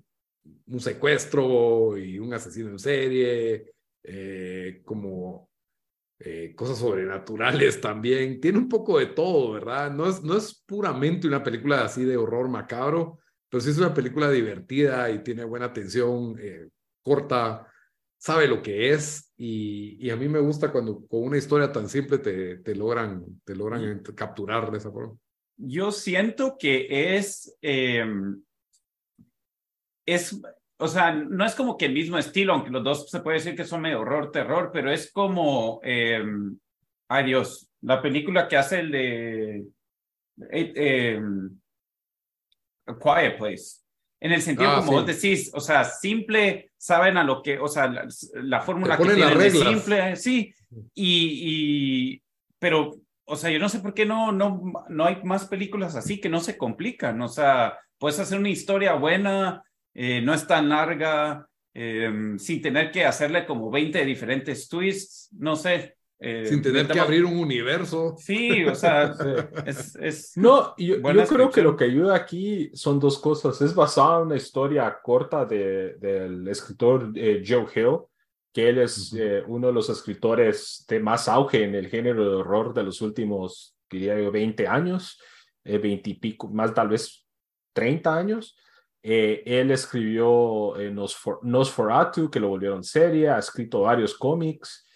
[SPEAKER 1] un secuestro y un asesino en serie, eh, como eh, cosas sobrenaturales también. Tiene un poco de todo, ¿verdad? No es, no es puramente una película así de horror macabro, pero sí es una película divertida y tiene buena tensión, eh, corta sabe lo que es y, y a mí me gusta cuando con una historia tan simple te, te logran, te logran capturar de esa forma.
[SPEAKER 3] Yo siento que es, eh, es, o sea, no es como que el mismo estilo, aunque los dos se puede decir que son medio horror, terror, pero es como, eh, ay Dios, la película que hace el de eh, eh, A Quiet Place. En el sentido,
[SPEAKER 1] Ah,
[SPEAKER 3] como
[SPEAKER 1] sí.
[SPEAKER 3] vos decís, o sea, simple, saben a lo que, o sea, la, la fórmula que tienen es simple, sí, y, y, pero, o sea, yo no sé por qué no, no, no hay más películas así que no se complican, o sea, puedes hacer una historia buena, eh, no es tan larga, eh, sin tener que hacerle como 20 diferentes twists, no sé. eh,
[SPEAKER 1] Sin tener que abrir un universo.
[SPEAKER 3] Sí, o sea, es, es, *laughs*
[SPEAKER 2] No, yo, yo creo que lo que ayuda aquí son dos cosas. Es basado en una historia corta de, del escritor eh, Joe Hill, que él es eh, uno de los escritores de más auge en el género de horror de los últimos, diría yo, 20 años, eh, 20 y pico, más tal vez 30 años. Eh, él escribió eh, Nosfor- Nosferatu, que lo volvieron serie, ha escrito varios cómics.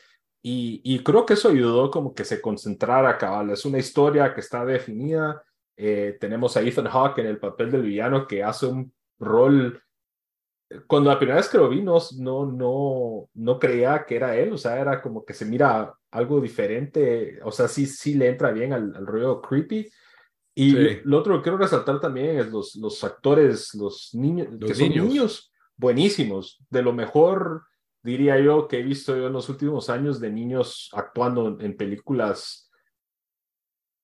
[SPEAKER 2] Y, y creo que eso ayudó como que se concentrara cabal. Es una historia que está definida. Eh, tenemos a Ethan Hawke en el papel del villano que hace un rol. Cuando la primera vez que lo vi, no, no, no, no creía que era él. O sea, era como que se mira algo diferente. O sea, sí, sí le entra bien al, al rollo creepy. Y
[SPEAKER 1] Sí.
[SPEAKER 2] lo, otro que quiero resaltar también es los, los actores, los niños,
[SPEAKER 1] Los
[SPEAKER 2] que son
[SPEAKER 1] niños.
[SPEAKER 2] niños buenísimos. De lo mejor diría yo, que he visto yo en los últimos años de niños actuando en, películas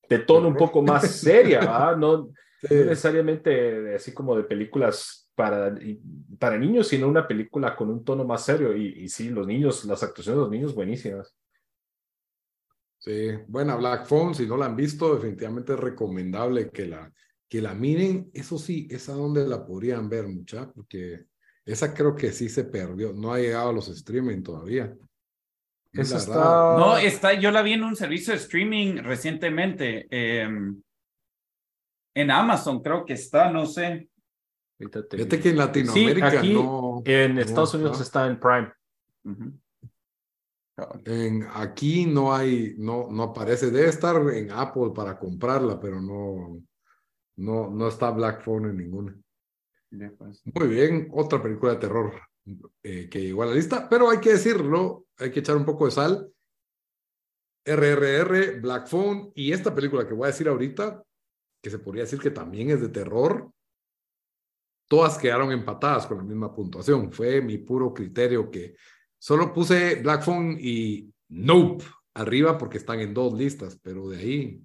[SPEAKER 2] de tono un poco más seria, ¿verdad? *laughs* No,
[SPEAKER 1] Sí.
[SPEAKER 2] no necesariamente así como de películas para, para niños, sino una película con un tono más serio. Y, y sí, los niños, las actuaciones de los niños buenísimas.
[SPEAKER 1] Sí, buena Black Phone, si no la han visto, definitivamente es recomendable que la, que la miren. Eso sí, esa donde la podrían ver, mucha, porque esa creo que sí se perdió, no ha llegado a los streaming todavía. La
[SPEAKER 2] está-
[SPEAKER 3] No, está, yo la vi en un servicio de streaming recientemente. eh, en Amazon creo que está, no sé.
[SPEAKER 1] Fíjate que en Latinoamérica
[SPEAKER 2] aquí
[SPEAKER 1] no.
[SPEAKER 2] En
[SPEAKER 1] no
[SPEAKER 2] Estados Unidos está en Prime.
[SPEAKER 3] Ujú.
[SPEAKER 1] En, aquí no hay, no, no aparece. Debe estar en Apple para comprarla, pero no, no, no está Black Phone en ninguna.
[SPEAKER 3] Pues.
[SPEAKER 1] Muy bien, otra película de terror eh, que llegó a la lista, pero hay que decirlo, hay que echar un poco de sal. RRR, Black Phone y esta película que voy a decir ahorita, que se podría decir que también es de terror, todas quedaron empatadas con la misma puntuación. Fue mi puro criterio que solo puse Black Phone y Nope arriba porque están en dos listas, pero de ahí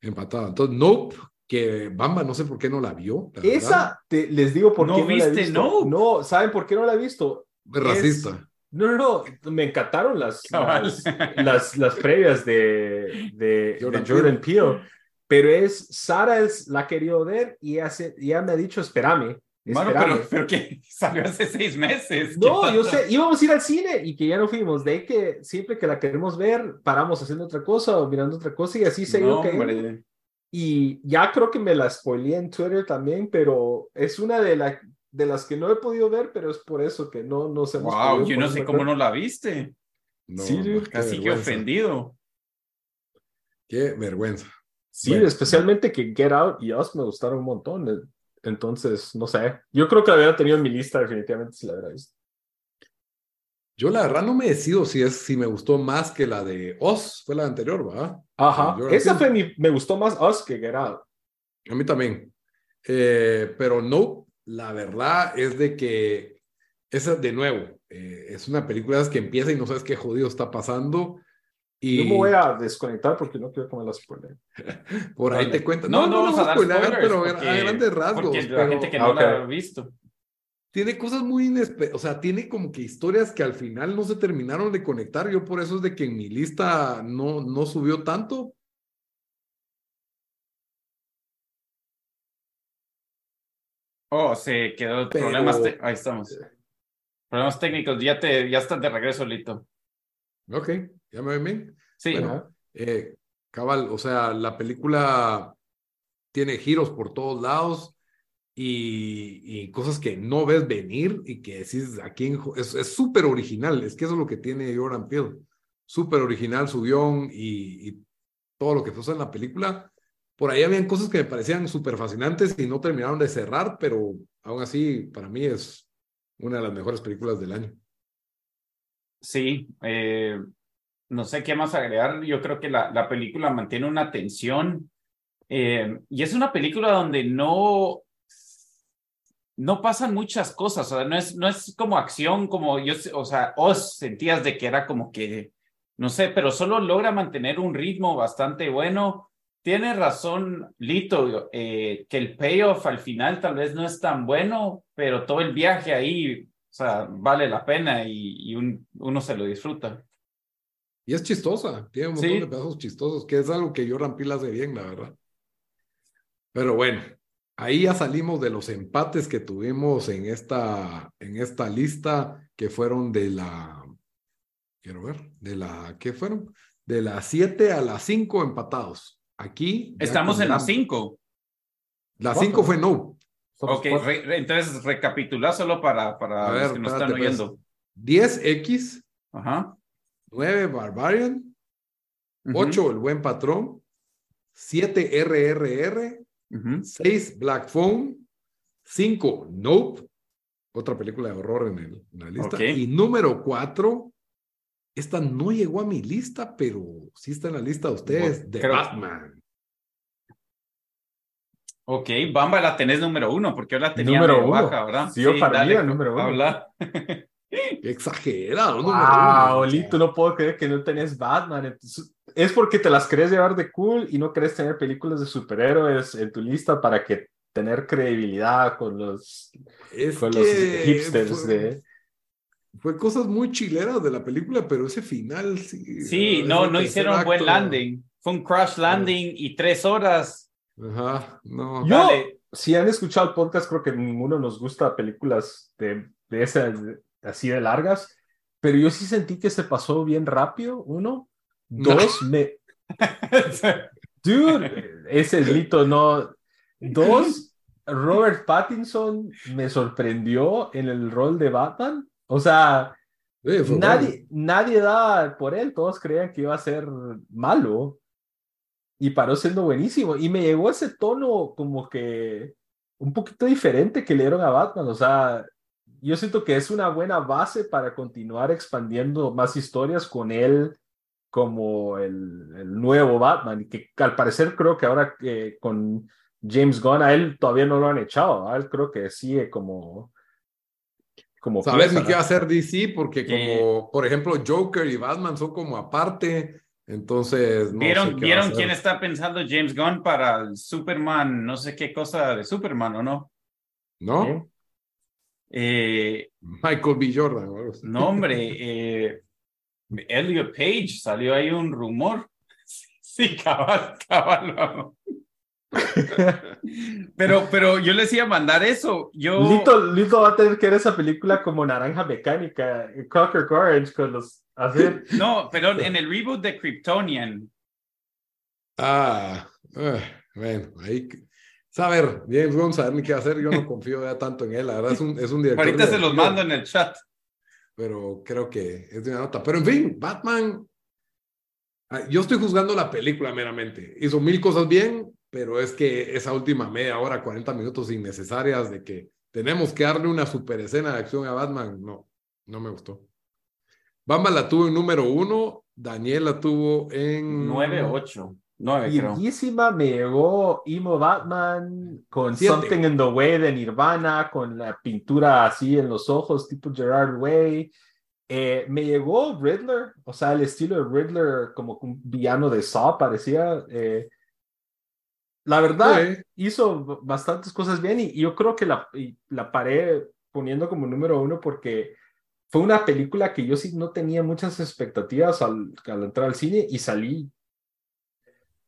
[SPEAKER 1] empatado. Entonces, Nope, que Bamba no sé por qué no la vio. la.
[SPEAKER 2] Esa, te- les digo por
[SPEAKER 3] ¿No
[SPEAKER 2] qué no la he
[SPEAKER 3] viste
[SPEAKER 2] visto.
[SPEAKER 3] Nope?
[SPEAKER 2] No, ¿saben por qué no la he visto?
[SPEAKER 1] Es racista.
[SPEAKER 2] No, no, no, me encantaron las, las, las, las previas de, de,
[SPEAKER 1] Jordan
[SPEAKER 2] de Jordan Peele, pero es, Sara es, la ha querido ver y hace, ya me ha dicho, espérame,
[SPEAKER 3] Mano, pero, pero que *laughs* salió hace seis meses.
[SPEAKER 2] No,
[SPEAKER 3] ¿Qué
[SPEAKER 2] yo sé, íbamos a ir al cine y que ya no fuimos, de ahí que siempre que la queremos ver, paramos haciendo otra cosa o mirando otra cosa y así se
[SPEAKER 3] No,
[SPEAKER 2] que
[SPEAKER 3] hombre.
[SPEAKER 2] y ya creo que me la spoileé en Twitter también, pero es una de, la, de las que no he podido ver, pero es por eso que no nos hemos
[SPEAKER 3] Wow, yo no sé cómo no la viste.
[SPEAKER 1] No,
[SPEAKER 2] Sí,
[SPEAKER 1] qué
[SPEAKER 3] Casi que
[SPEAKER 1] vergüenza.
[SPEAKER 3] ofendido.
[SPEAKER 1] Qué vergüenza.
[SPEAKER 2] Sí,
[SPEAKER 1] Bueno.
[SPEAKER 2] especialmente que Get Out y Us me gustaron un montón. Entonces, no sé. Yo creo que la hubiera tenido en mi lista definitivamente si la hubiera visto.
[SPEAKER 1] Yo la verdad no me decido si es si me gustó más que la de Oz, fue la anterior, ¿va?
[SPEAKER 2] Ajá. Esa fue mi, me gustó más Us que Get Out.
[SPEAKER 1] A mí también. Eh, pero no, la verdad es de que esa, de nuevo, eh, es una película que empieza y no sabes qué jodido está pasando. Y
[SPEAKER 2] Yo me voy a desconectar porque no quiero comer la spoiler. *laughs*
[SPEAKER 1] por ahí te cuento.
[SPEAKER 3] No,
[SPEAKER 1] No,
[SPEAKER 3] no
[SPEAKER 1] no,
[SPEAKER 3] a dar
[SPEAKER 1] spoilear,
[SPEAKER 3] spoilers,
[SPEAKER 1] pero a-
[SPEAKER 3] porque-
[SPEAKER 1] a grandes rasgos.
[SPEAKER 3] Porque la
[SPEAKER 1] pero
[SPEAKER 3] gente que
[SPEAKER 2] Ah,
[SPEAKER 3] no
[SPEAKER 2] ok.
[SPEAKER 3] la ha visto.
[SPEAKER 1] Tiene cosas muy inesperadas, o sea, tiene como que historias que al final no se terminaron de conectar. Yo por eso es de que en mi lista no, no subió tanto,
[SPEAKER 3] Oh, se quedó
[SPEAKER 1] Pero-
[SPEAKER 3] problemas. te- Ahí estamos. Problemas técnicos. Ya te, ya estás de regreso, Lito.
[SPEAKER 1] Ok, ya me ven bien.
[SPEAKER 3] Sí.
[SPEAKER 1] Bueno. Eh, cabal, o sea, la película tiene giros por todos lados y, y cosas que no ves venir y que decís aquí en es súper original. Es que eso es lo que tiene Jordan Peele. Súper original su guion y, y todo lo que pasa en la película. Por ahí habían cosas que me parecían súper fascinantes y no terminaron de cerrar, pero aún así, para mí es una de las mejores películas del año.
[SPEAKER 3] Sí, eh, no sé qué más agregar. Yo creo que la, la película mantiene una tensión eh, y es una película donde no, no pasan muchas cosas. O sea, no es, no es como acción, como yo, o sea, os sentías de que era como que, no sé, pero solo logra mantener un ritmo bastante bueno. Tiene razón Lito, eh, que el payoff al final tal vez no es tan bueno, pero todo el viaje ahí, o sea, vale la pena y, y un- uno se lo disfruta.
[SPEAKER 1] Y es chistosa, tiene un montón
[SPEAKER 3] Sí.
[SPEAKER 1] de pedazos chistosos, que es algo que Jordan Peele hace bien, la verdad. Pero bueno, ahí ya salimos de los empates que tuvimos en esta, en esta lista, que fueron de la, quiero ver, de la, ¿qué fueron? De las 7 a las 5 empatados. Aquí.
[SPEAKER 3] Estamos en las
[SPEAKER 1] gran-
[SPEAKER 3] cinco.
[SPEAKER 1] La 5 fue no.
[SPEAKER 2] Somos
[SPEAKER 3] Ok, re- re- entonces recapitula solo para, para
[SPEAKER 1] A
[SPEAKER 3] los
[SPEAKER 1] ver,
[SPEAKER 3] que nos están
[SPEAKER 1] pues.
[SPEAKER 3] oyendo.
[SPEAKER 1] 10X,
[SPEAKER 3] Ajá.
[SPEAKER 1] 9 Barbarian,
[SPEAKER 3] ujú,
[SPEAKER 1] 8 El Buen Patrón, 7 RRR,
[SPEAKER 3] ujú.
[SPEAKER 1] 6 Black Phone, 5 Nope, otra película de horror en, el- en la lista,
[SPEAKER 3] Ok.
[SPEAKER 1] y número 4, esta no llegó a mi lista, pero sí está en la lista de ustedes,
[SPEAKER 3] Bueno,
[SPEAKER 1] de
[SPEAKER 3] creo-
[SPEAKER 1] Batman.
[SPEAKER 3] Ok, Bamba la tenés número uno, porque yo la tenía
[SPEAKER 2] Número
[SPEAKER 3] baja, ¿verdad?
[SPEAKER 2] Sí, yo para mí
[SPEAKER 3] dale,
[SPEAKER 2] era número uno.
[SPEAKER 3] Habla. *laughs*
[SPEAKER 1] Qué exagerado, número
[SPEAKER 2] Wow. Lito, no puedo creer que no tenés Batman. Es porque te las crees llevar de cool y no querés tener películas de superhéroes en tu lista para que tener credibilidad con los,
[SPEAKER 1] Es
[SPEAKER 2] con los hipsters
[SPEAKER 1] fue,
[SPEAKER 2] de...
[SPEAKER 1] fue cosas muy chileras de la película, pero ese final sí.
[SPEAKER 3] Sí,
[SPEAKER 1] ese
[SPEAKER 3] no, no hicieron buen landing. Fue un crash landing y tres horas.
[SPEAKER 1] Ajá, no.
[SPEAKER 2] Yo,
[SPEAKER 3] Dale.
[SPEAKER 2] si han escuchado el podcast, creo que ninguno nos gusta películas de, de esas de- así de largas, pero yo sí sentí que se pasó bien rápido, uno.
[SPEAKER 1] No.
[SPEAKER 2] Dos, me... *laughs* Dude, ese Lito no... Dos, Robert Pattinson me sorprendió en el rol de Batman. O sea,
[SPEAKER 1] Sí, fue bueno.
[SPEAKER 2] nadie, nadie da por él, todos creían que iba a ser malo y paró siendo buenísimo. Y me llegó ese tono como que un poquito diferente que le dieron a Batman. O sea, yo siento que es una buena base para continuar expandiendo más historias con él como el, el nuevo Batman. Y que al parecer creo que ahora con James Gunn a él todavía no lo han echado. A él creo que sigue como... como pieza,
[SPEAKER 1] ni qué va a hacer DC, porque
[SPEAKER 3] Que-
[SPEAKER 1] como, por ejemplo, Joker y Batman son como aparte, entonces no sé
[SPEAKER 3] ¿Vieron,
[SPEAKER 1] qué a
[SPEAKER 3] ¿vieron quién está pensando James Gunn para el Superman, no sé qué cosa de Superman o no?
[SPEAKER 1] ¿No?
[SPEAKER 3] Eh,
[SPEAKER 1] Michael B. Jordan.
[SPEAKER 3] no, hombre, eh, Elliot Page, salió ahí un rumor. *laughs* Sí, cabal, cabal. *laughs* Pero, pero yo les iba a mandar eso. Yo.
[SPEAKER 2] Lito, Lito va a tener que ver esa película como Naranja Mecánica, Cocker Orange, con los. Así. *laughs*
[SPEAKER 3] No, pero en el reboot de Kryptonian.
[SPEAKER 1] Ah, ah, bueno, ahí. Saber, James Gunn, saber ni qué hacer, yo no *laughs* confío ya tanto en él, la verdad es un, es un director.
[SPEAKER 3] Ahorita se los mando en el chat.
[SPEAKER 1] pero creo que es de una nota. Pero en fin, Batman, ah, yo estoy juzgando la película meramente. Hizo mil cosas bien, pero es que esa última media hora, 40 minutos innecesarias de que tenemos que darle una super escena de acción a Batman, no, no me gustó. Bamba la tuvo en número uno, Daniel la tuvo en...
[SPEAKER 3] 9-8. 9, creo.
[SPEAKER 2] Bellísima, me llegó Emo Batman con
[SPEAKER 1] Siete.
[SPEAKER 2] Something in the Way de Nirvana, con la pintura así en los ojos, tipo Gerard Way. Eh, me llegó Riddler, o sea, el estilo de Riddler como un villano de Saw parecía. eh, la verdad,
[SPEAKER 1] Sí.
[SPEAKER 2] hizo bastantes cosas bien y, y yo creo que la, la paré poniendo como número uno porque fue una película que yo sí no tenía muchas expectativas al, al entrar al cine y salí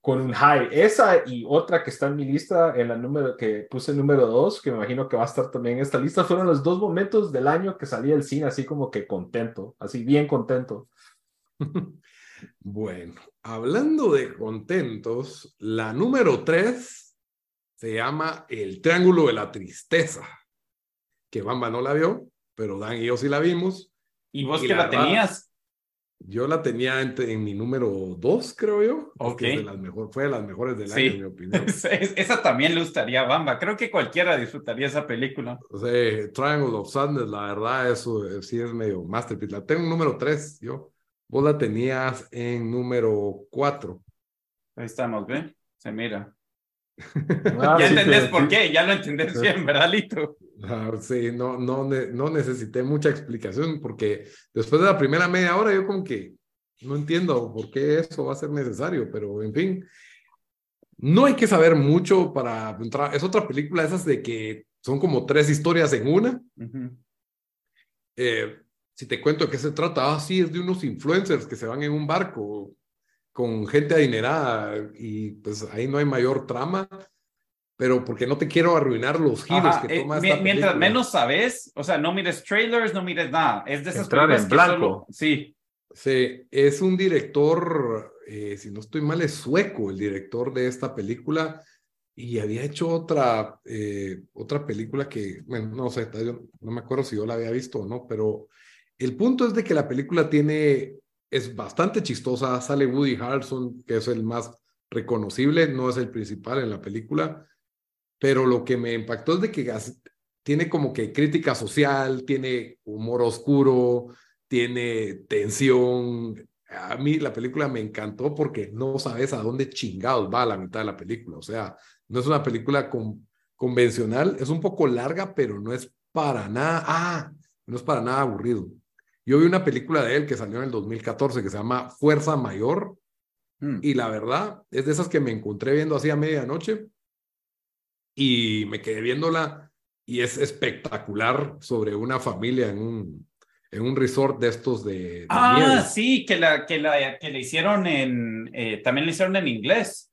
[SPEAKER 2] con un high. Esa y otra que está en mi lista, en la número que puse número dos, que me imagino que va a estar también en esta lista, fueron los dos momentos del año que salí del cine así como que contento, así bien contento. *laughs*
[SPEAKER 1] Bueno, hablando de contentos, la número tres se llama El Triángulo de la Tristeza, que Bamba no la vio, pero Dan y yo sí la vimos.
[SPEAKER 3] ¿Y vos
[SPEAKER 1] Y
[SPEAKER 3] que
[SPEAKER 1] la
[SPEAKER 3] la
[SPEAKER 1] verdad-
[SPEAKER 3] tenías?
[SPEAKER 1] Yo la tenía en, en mi número dos, creo yo. porque
[SPEAKER 3] Ok.
[SPEAKER 1] es de las mejor, fue de las mejores del
[SPEAKER 3] Sí.
[SPEAKER 1] año, en mi opinión. *laughs*
[SPEAKER 3] Esa también le gustaría a Bamba. Creo que cualquiera disfrutaría esa película.
[SPEAKER 1] O sea, Triangle of Sadness, la verdad, eso eh, sí es medio masterpiece. La tengo en número tres, yo. Vos la tenías en número cuatro.
[SPEAKER 3] Ahí estamos, ¿ve? Se mira. *laughs*
[SPEAKER 2] Ah,
[SPEAKER 3] ya
[SPEAKER 2] sí,
[SPEAKER 3] entendés
[SPEAKER 2] sí,
[SPEAKER 3] por
[SPEAKER 2] sí.
[SPEAKER 3] qué, ya lo entendés
[SPEAKER 2] Sí.
[SPEAKER 3] bien, ¿verdad, Lito?
[SPEAKER 1] Ah, sí, no, no, no necesité mucha explicación porque después de la primera media hora yo como que no entiendo por qué eso va a ser necesario, pero en fin, no hay que saber mucho para entrar. Es otra película esas de que son como tres historias en una. Eh, si te cuento de qué se trata, ah, sí, es de unos influencers que se van en un barco con gente adinerada y pues ahí no hay mayor trama, pero porque no te quiero arruinar los giros
[SPEAKER 3] Ajá,
[SPEAKER 1] que
[SPEAKER 3] eh,
[SPEAKER 1] toma
[SPEAKER 3] mi-
[SPEAKER 1] esta
[SPEAKER 3] mientras
[SPEAKER 1] película.
[SPEAKER 3] menos sabes, o sea, no mires trailers, no mires nada. Es de esas
[SPEAKER 2] Entrar en
[SPEAKER 3] que
[SPEAKER 2] blanco.
[SPEAKER 3] solo- Sí,
[SPEAKER 1] Sí, es un director, eh, si no estoy mal, es sueco, el director de esta película, y había hecho otra, eh, otra película que, bueno, no sé, yo no me acuerdo si yo la había visto o no, pero el punto es de que la película tiene, es bastante chistosa, sale Woody Harrelson, que es el más reconocible, no es el principal en la película, pero lo que me impactó es de que tiene como que crítica social, tiene humor oscuro, tiene tensión. A mí la película me encantó porque no sabes a dónde chingados va la mitad de la película. O sea, no es una película con- convencional, es un poco larga, pero no es para nada, ah, no es para nada aburrido. Yo vi una película de él que salió en el 2014 que se llama Fuerza Mayor
[SPEAKER 3] Mm.
[SPEAKER 1] y la verdad es de esas que me encontré viendo así a medianoche y me quedé viéndola y es espectacular sobre una familia en un, en un resort de estos de, de
[SPEAKER 3] Ah,
[SPEAKER 1] nieve.
[SPEAKER 3] sí, que la, que la, que le hicieron en, eh, también le hicieron en inglés.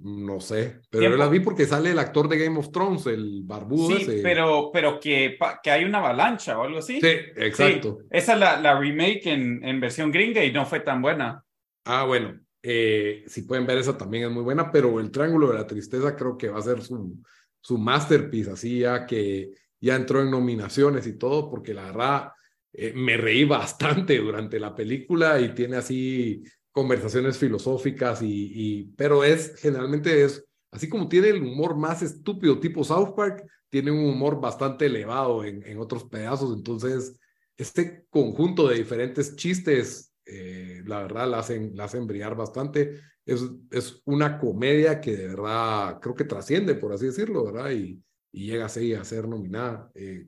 [SPEAKER 1] No sé, pero
[SPEAKER 3] Tiempo.
[SPEAKER 1] yo la vi porque sale el actor de Game of Thrones, el barbudo
[SPEAKER 3] Sí,
[SPEAKER 1] ese.
[SPEAKER 3] pero, pero que, que hay una avalancha o algo así.
[SPEAKER 1] Sí, exacto.
[SPEAKER 3] Sí, esa es la, la remake en, en versión gringa y no fue tan buena.
[SPEAKER 1] Ah, bueno, eh, si pueden ver esa también es muy buena, pero el Triángulo de la Tristeza creo que va a ser su, su masterpiece, así ya que ya entró en nominaciones y todo, porque la verdad eh, me reí bastante durante la película y tiene así conversaciones filosóficas y, y pero es generalmente es así como tiene el humor más estúpido tipo South Park, tiene un humor bastante elevado en, en otros pedazos, entonces este conjunto de diferentes chistes, eh, la verdad, la hacen, la hacen brillar bastante. Es, es una comedia que de verdad creo que trasciende, por así decirlo, ¿verdad? Y, y llega así a ser nominada. eh,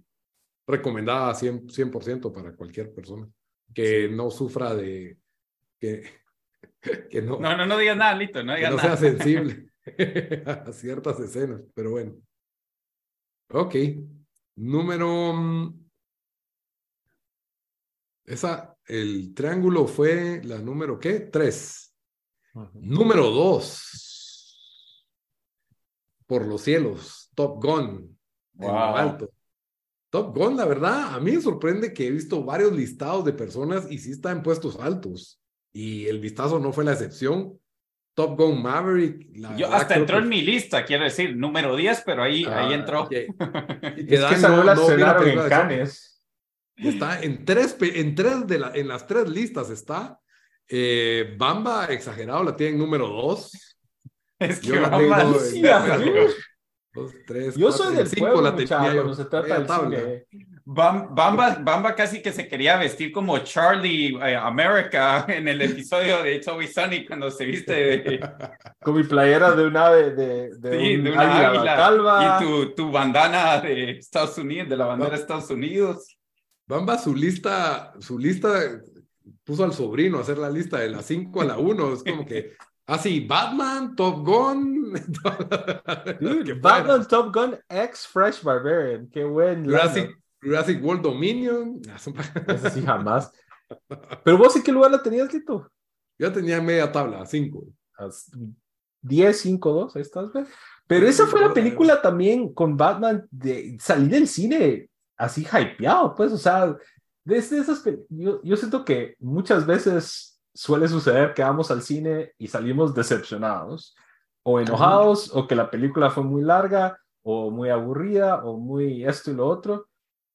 [SPEAKER 1] recomendada 100%, 100% para cualquier persona que no sufra de... que, *laughs* que no,
[SPEAKER 3] No, no, no digas nada, Lito, no
[SPEAKER 1] que
[SPEAKER 3] digas
[SPEAKER 1] no
[SPEAKER 3] nada.
[SPEAKER 1] sea sensible *laughs* *laughs* a ciertas escenas, pero bueno. Ok. Número. mm, Esa, el triángulo fue la número ¿qué? Tres. Número dos. Por los cielos. Top Gun. En lo
[SPEAKER 3] Wow.
[SPEAKER 1] alto. Top Gun, la verdad, a mí me sorprende que he visto varios listados de personas y sí está en puestos altos. Y el vistazo no fue la excepción. Top Gun Maverick. la
[SPEAKER 3] Yo
[SPEAKER 1] verdad,
[SPEAKER 3] hasta entró
[SPEAKER 1] que-
[SPEAKER 3] en mi lista, quiero decir, número 10, pero ahí, ahí
[SPEAKER 1] Ah,
[SPEAKER 3] entró.
[SPEAKER 1] que- y *laughs*
[SPEAKER 2] Es
[SPEAKER 1] que
[SPEAKER 2] esa no,
[SPEAKER 1] no-
[SPEAKER 2] en. Cannes.
[SPEAKER 1] Está en tres, en tres de la, en las tres listas está. Eh, Bamba, exagerado, la tiene en número dos.
[SPEAKER 3] Es que
[SPEAKER 1] Yo la
[SPEAKER 3] Bamba
[SPEAKER 1] tengo en-
[SPEAKER 3] sí, ajá.
[SPEAKER 1] Dos, tres,
[SPEAKER 2] Yo
[SPEAKER 1] cuatro,
[SPEAKER 2] soy del
[SPEAKER 1] cinco
[SPEAKER 2] pueblo,
[SPEAKER 1] la tenía
[SPEAKER 2] muchacho,
[SPEAKER 1] yo.
[SPEAKER 2] cuando se trata del
[SPEAKER 1] tabla.
[SPEAKER 3] Bamba, Bamba casi que se quería vestir como Charlie eh, America *laughs* en el episodio de It's Always Sunny cuando se viste de, *laughs*
[SPEAKER 2] Con mi playera de un ave de, de,
[SPEAKER 3] sí,
[SPEAKER 2] un
[SPEAKER 3] de una águila
[SPEAKER 2] calva.
[SPEAKER 3] y tu, tu bandana de Estados Unidos, de la bandera de Estados Unidos.
[SPEAKER 1] Bamba, su lista, su lista puso al sobrino a hacer la lista de la 5 a la 1. Es como que, así, Batman, Top Gun. *laughs*
[SPEAKER 2] Dude, Batman Top Gun X Fresh Barbarian. Qué buen.
[SPEAKER 1] Jurassic. Jurassic World Dominion. Ah,
[SPEAKER 2] Ese sí, *laughs* jamás. Pero vos en qué lugar la tenías, Lito?
[SPEAKER 1] Yo tenía media tabla, 5.
[SPEAKER 2] As- 10, 5, 2, ahí estás, ¿ves? Pero esa fue la película también con Batman de salir del cine así hypeado, pues, o sea, desde esas pel- yo, yo siento que muchas veces suele suceder que vamos al cine y salimos decepcionados o enojados o que la película fue muy larga o muy aburrida o muy esto y lo otro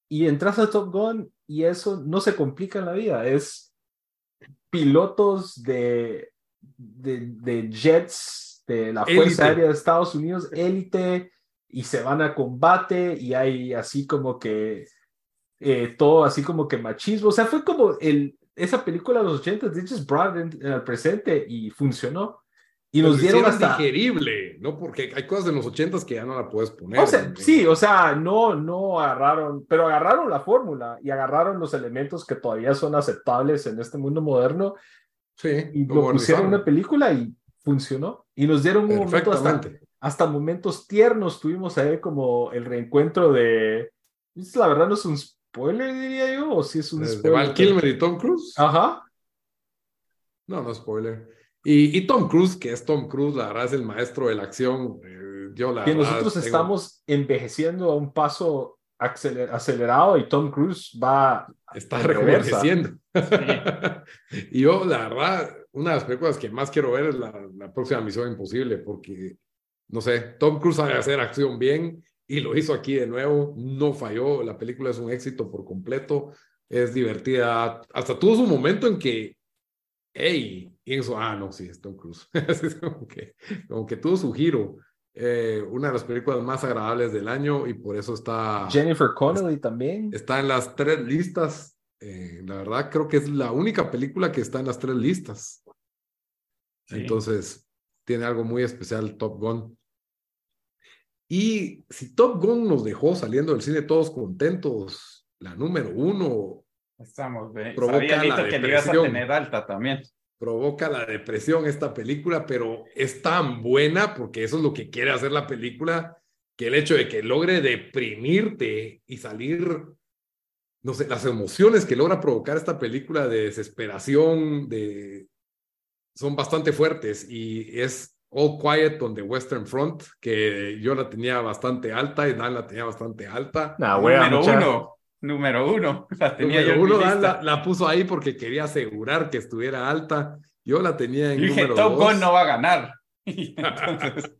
[SPEAKER 2] y entras a Top Gun y eso no se complica en la vida, es pilotos de, de, de jets de la
[SPEAKER 1] Élite.
[SPEAKER 2] Fuerza Aérea de Estados Unidos, élite, y se van a combate y hay así como que eh, todo así como que machismo, o sea, fue como el, esa película de los 80, they just brought it al presente y funcionó. Y nos dieron hasta...
[SPEAKER 1] digerible, ¿no? Porque hay cosas de los 80 que ya no la puedes poner.
[SPEAKER 2] O sea,
[SPEAKER 1] en-
[SPEAKER 2] sí, o sea, no, no agarraron, pero agarraron la fórmula y agarraron los elementos que todavía son aceptables en este mundo moderno
[SPEAKER 1] sí,
[SPEAKER 2] y
[SPEAKER 1] como
[SPEAKER 2] lo pusieron en una película y funcionó. Y nos dieron un momento
[SPEAKER 1] Perfectamente.
[SPEAKER 2] Hasta momentos tiernos. Tuvimos ahí como el reencuentro de. pues, La verdad no es un spoiler, diría yo, o si es un
[SPEAKER 1] De
[SPEAKER 2] spoiler.
[SPEAKER 1] Val Kilmer y Tom Cruise.
[SPEAKER 2] Ajá.
[SPEAKER 1] No, no spoiler. Y, y Tom Cruise, que es Tom Cruise, la verdad es el maestro de la acción. Eh, yo la
[SPEAKER 2] Que
[SPEAKER 1] verdad
[SPEAKER 2] nosotros
[SPEAKER 1] tengo-
[SPEAKER 2] estamos envejeciendo a un paso aceler- acelerado y Tom Cruise va.
[SPEAKER 1] Está rejuveneciendo. *laughs* y yo, la verdad, una de las películas que más quiero ver es la, la próxima Misión Imposible, porque, no sé, Tom Cruise sabe hacer acción bien y lo hizo aquí de nuevo, no falló, la película es un éxito por completo, es divertida, hasta tuvo su momento en que, hey, y eso, ah, no, sí, es Tom Cruise, *laughs* Así es como, que, como que tuvo su giro. Eh, una de las películas más agradables del año y por eso está
[SPEAKER 2] Jennifer Connelly también.
[SPEAKER 1] está en las tres listas. Eh, la verdad, creo que es la única película que está en las tres listas.
[SPEAKER 3] Sí.
[SPEAKER 1] Entonces, tiene algo muy especial Top Gun. Y si Top Gun nos dejó saliendo del cine todos contentos, la número uno
[SPEAKER 3] Estamos bien.
[SPEAKER 1] Provoca la
[SPEAKER 3] que le ibas a
[SPEAKER 1] depresión.
[SPEAKER 3] tener alta también.
[SPEAKER 1] provoca la depresión esta película, pero es tan buena porque eso es lo que quiere hacer la película, que el hecho de que logre deprimirte y salir, no sé, las emociones que logra provocar esta película de desesperación, de son bastante fuertes y es All Quiet on the Western Front, que yo la tenía bastante alta y Dan la tenía bastante alta.
[SPEAKER 2] Nah, wea,
[SPEAKER 3] número
[SPEAKER 2] mucha-
[SPEAKER 3] uno. Número uno. *laughs* La tenía
[SPEAKER 1] Número
[SPEAKER 3] yo
[SPEAKER 1] uno, Dan la, la puso ahí porque quería asegurar que estuviera alta. Yo la tenía en
[SPEAKER 3] Yo dije,
[SPEAKER 1] número
[SPEAKER 3] Top
[SPEAKER 1] dos.
[SPEAKER 3] Gun no va a ganar. *laughs* Y entonces,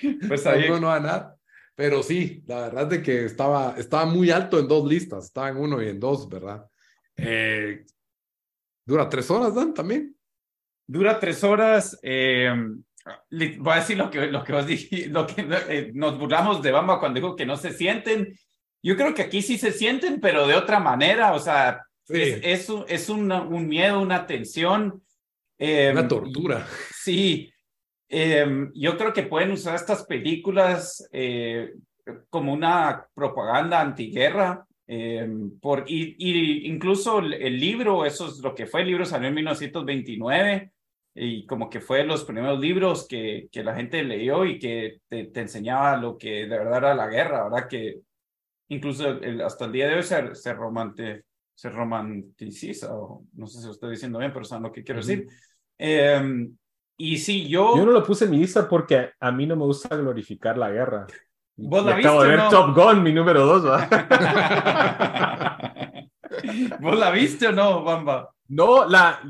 [SPEAKER 3] *laughs* pues
[SPEAKER 1] Top
[SPEAKER 3] ahí,
[SPEAKER 1] Gun no va a ganar. Pero sí, la verdad es de que estaba, estaba muy alto en dos listas. Estaba en uno y en dos, ¿verdad? Eh, dura tres horas, Dan, también.
[SPEAKER 3] Dura tres horas. eh, voy a decir lo que, lo que vos dijiste, *laughs* lo que eh, nos burlamos de Bamba cuando dijo que no se sienten. Yo creo que aquí sí se sienten, pero de otra manera. O sea,
[SPEAKER 1] Sí,
[SPEAKER 3] es, es, un, es una- un miedo, una tensión. eh,
[SPEAKER 1] una tortura.
[SPEAKER 3] Sí, Em, yo creo que pueden usar estas películas eh, como una propaganda antiguerra. em, por, y, y incluso el, el libro, eso es lo que fue, el libro salió en 1929 y como que fue de los primeros libros que, que la gente leyó y que te, te enseñaba lo que de verdad era la guerra, ¿verdad? Que incluso el- hasta el día de hoy se, se, romante, se romanticiza, o no sé si lo estoy diciendo bien, pero saben lo que quiero decir. Em, y sí, yo...
[SPEAKER 2] Yo no lo puse en mi lista porque a mí no me gusta glorificar la guerra.
[SPEAKER 3] ¿Vos la
[SPEAKER 2] acabo de
[SPEAKER 3] viste
[SPEAKER 2] ver
[SPEAKER 3] o no?
[SPEAKER 2] Top Gun, mi número dos, ¿va? *laughs*
[SPEAKER 3] ¿Vos la viste o no, Bamba?
[SPEAKER 2] No, la,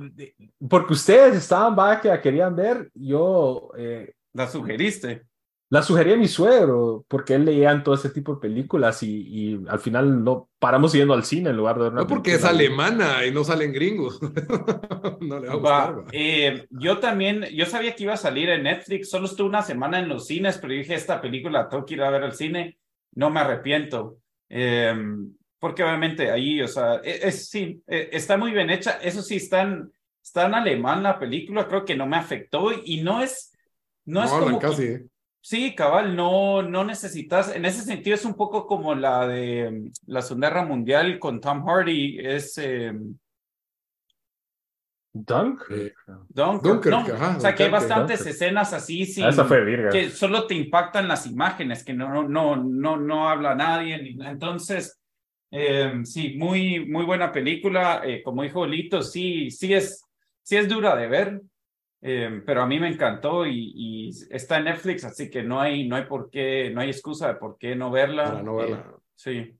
[SPEAKER 2] porque ustedes estaban, va, que la querían ver, yo, eh,
[SPEAKER 3] La sugeriste.
[SPEAKER 2] La sugería mi suegro, porque él leía todo ese tipo de películas y, y al final no paramos yendo al cine en lugar de ver una
[SPEAKER 1] No porque es
[SPEAKER 2] película.
[SPEAKER 1] alemana y no salen gringos. *laughs* no le va a gustar.
[SPEAKER 3] Va,
[SPEAKER 1] va.
[SPEAKER 3] eh, yo también, yo sabía que iba a salir en Netflix, solo estuve una semana en los cines, pero dije, esta película tengo que ir a ver al cine, no me arrepiento. Eh, porque obviamente ahí, o sea, es, es- sí, eh, está muy bien hecha, eso sí, está en, está en alemán la película, creo que no me afectó y no es, no,
[SPEAKER 1] No,
[SPEAKER 3] es
[SPEAKER 1] hablan
[SPEAKER 3] como que-
[SPEAKER 1] casi. ¿eh?
[SPEAKER 3] Sí, cabal, no, no necesitas, en ese sentido es un poco como la de la Segunda Guerra Mundial con Tom Hardy, es eh,
[SPEAKER 2] Dunk.
[SPEAKER 1] Eh,
[SPEAKER 3] Dunkirk,
[SPEAKER 1] Dunkirk,
[SPEAKER 3] ¿no?
[SPEAKER 1] ajá,
[SPEAKER 3] o sea que hay
[SPEAKER 1] Dunkirk,
[SPEAKER 3] bastantes
[SPEAKER 2] Dunkirk.
[SPEAKER 3] escenas así sin,
[SPEAKER 2] Ah, Esa fue
[SPEAKER 3] que solo te impactan las imágenes, que no, no, no, no, no habla nadie. Entonces, eh, sí, muy, muy buena película. Eh, como dijo Lito, sí, sí es, sí es dura de ver, eh, pero a mí me encantó y, y está en Netflix, así que no hay, no hay por qué, no hay excusa de por qué no verla.
[SPEAKER 1] Para no verla.
[SPEAKER 3] Eh, sí.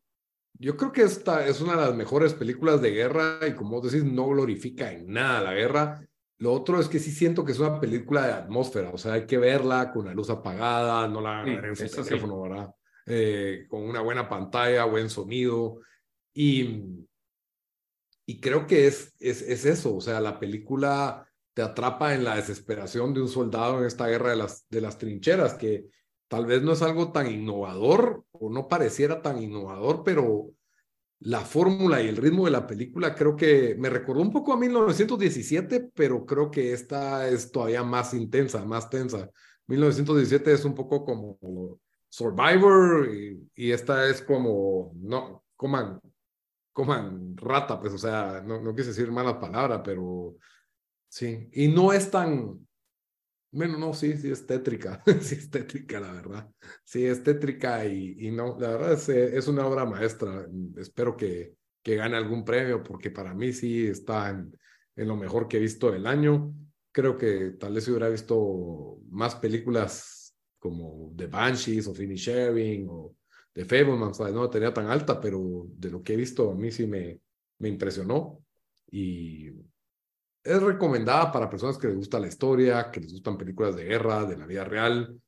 [SPEAKER 1] Yo creo que esta es una de las mejores películas de guerra y como decís, no glorifica en nada la guerra. Lo otro es que sí siento que es una película de atmósfera, o sea, hay que verla con la luz apagada, no la
[SPEAKER 3] Sí,
[SPEAKER 1] en su
[SPEAKER 3] sí.
[SPEAKER 1] teléfono, ¿verdad? Eh, con una buena pantalla, buen sonido. Y, y creo que es, es, es eso, o sea, la película te atrapa en la desesperación de un soldado en esta guerra de las, de las trincheras, que tal vez no es algo tan innovador o no pareciera tan innovador, pero la fórmula y el ritmo de la película creo que me recordó un poco a 1917, pero creo que esta es todavía más intensa, más tensa. 1917 es un poco como Survivor y, y esta es como, no, coman, coman rata, pues, o sea, no, no quise decir malas palabras, pero sí, y no es tan, bueno, no, sí, sí es tétrica, *laughs* sí es tétrica, la verdad. Sí, es tétrica y, y no, la verdad es, es una obra maestra. Espero que, que gane algún premio porque para mí sí está en, en lo mejor que he visto del año. Creo que tal vez hubiera visto más películas como The Banshees o Finish Sharing o The Fableman, ¿sabes? no la tenía tan alta, pero de lo que he visto a mí sí me, me impresionó y es recomendada para personas que les gusta la historia, que les gustan películas de guerra, de la vida real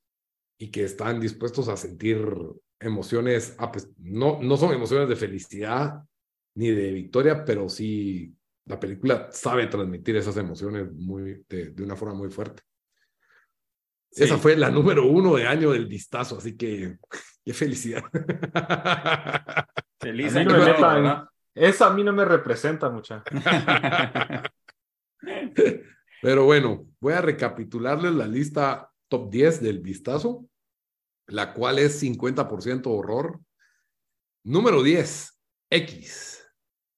[SPEAKER 1] y que están dispuestos a sentir emociones, ah, pues, no, no son emociones de felicidad ni de victoria, pero sí la película sabe transmitir esas emociones muy, de, de una forma muy fuerte.
[SPEAKER 3] Sí.
[SPEAKER 1] Esa fue la número uno de año del vistazo, así que *laughs* qué felicidad.
[SPEAKER 3] Feliz
[SPEAKER 2] A mí no
[SPEAKER 3] año nuevo, ¿verdad?
[SPEAKER 2] Esa a mí no me representa mucha. *laughs*
[SPEAKER 1] Pero bueno, voy a recapitularles la lista top 10 del vistazo, la cual es 50% horror. Número 10, X.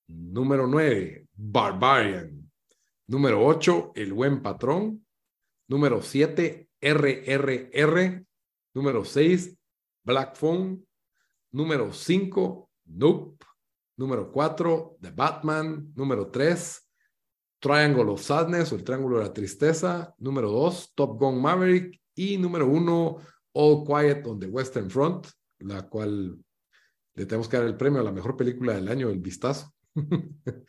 [SPEAKER 1] Número 9, Barbarian. Número 8, El Buen Patrón. Número 7, RRR. Número 6, Black Phone. Número 5, Nope. Número 4, The Batman. Número 3, Triangle of Sadness o el Triángulo de la Tristeza. Número 2, Top Gun Maverick. Y número 1, All Quiet on the Western Front, la cual le tenemos que dar el premio a la mejor película del año, El Vistazo. *laughs*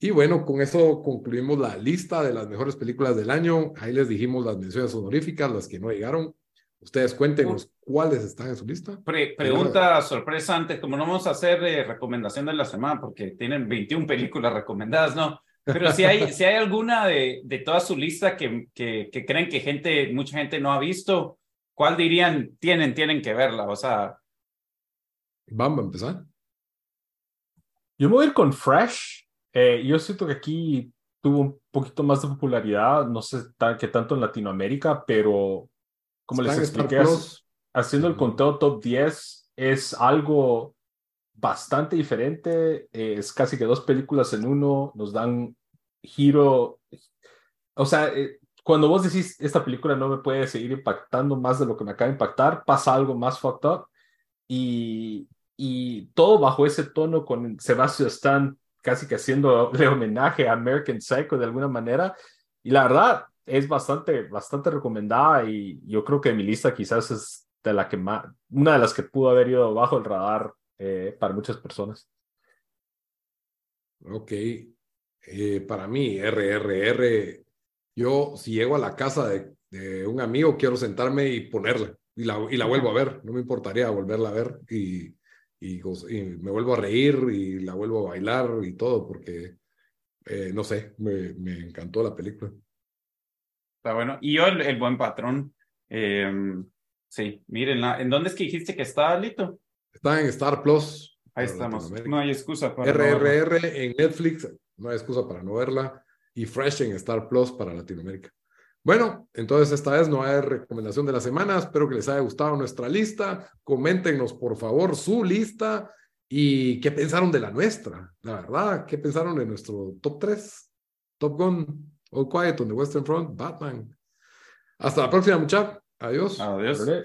[SPEAKER 1] y bueno, con eso concluimos la lista de las mejores películas del año. Ahí les dijimos las menciones honoríficas, las que no llegaron. Ustedes cuéntenos cuáles están en su lista.
[SPEAKER 3] Pre- pregunta sorpresa antes, como no vamos a hacer eh, recomendación de la semana porque tienen 21 películas recomendadas, ¿no? Pero si hay, si hay alguna de, de toda su lista que, que, que creen que gente, mucha gente no ha visto, ¿cuál dirían tienen, tienen que verla? O sea,
[SPEAKER 1] Vamos a empezar.
[SPEAKER 2] Yo me voy a ir con Fresh. Eh, yo siento que aquí tuvo un poquito más de popularidad, no sé tan, que tanto en Latinoamérica, pero como les expliqué, haciendo el conteo top 10 es algo bastante diferente. eh, es casi que dos películas en uno, nos dan giro. O sea, eh, cuando vos decís esta película no me puede seguir impactando más de lo que me acaba de impactar, pasa algo más fucked up. Y, y todo bajo ese tono con Sebastian Stan casi que haciéndole *laughs* homenaje a American Psycho de alguna manera. Y la verdad es bastante, bastante recomendada y yo creo que mi lista quizás es de la que más, una de las que pudo haber ido bajo el radar eh, para muchas personas.
[SPEAKER 1] Ok. Eh, para mí, RRR, yo si llego a la casa de, de un amigo, quiero sentarme y ponerla. y la, y la vuelvo a ver, no me importaría volverla a ver y, y, me vuelvo a reír y la vuelvo a bailar y todo, porque, eh, no sé, me, me, encantó la película.
[SPEAKER 3] Está bueno. Y yo, el, buen patrón, em, sí, miren, ¿en dónde es que dijiste que está, Lito?
[SPEAKER 1] Está en Star Plus.
[SPEAKER 3] Ahí estamos. No hay excusa
[SPEAKER 1] para RRR en Netflix, no hay excusa para no verla. Y Fresh en Star Plus para Latinoamérica. Bueno, entonces esta vez no hay recomendación de la semana. Espero que les haya gustado nuestra lista. Coméntenos, por favor, su lista y qué pensaron de la nuestra. La verdad, qué pensaron de nuestro top 3. Top Gun, All Quiet on the Western Front, Batman. Hasta la próxima, muchachos. Adiós.
[SPEAKER 3] Adiós.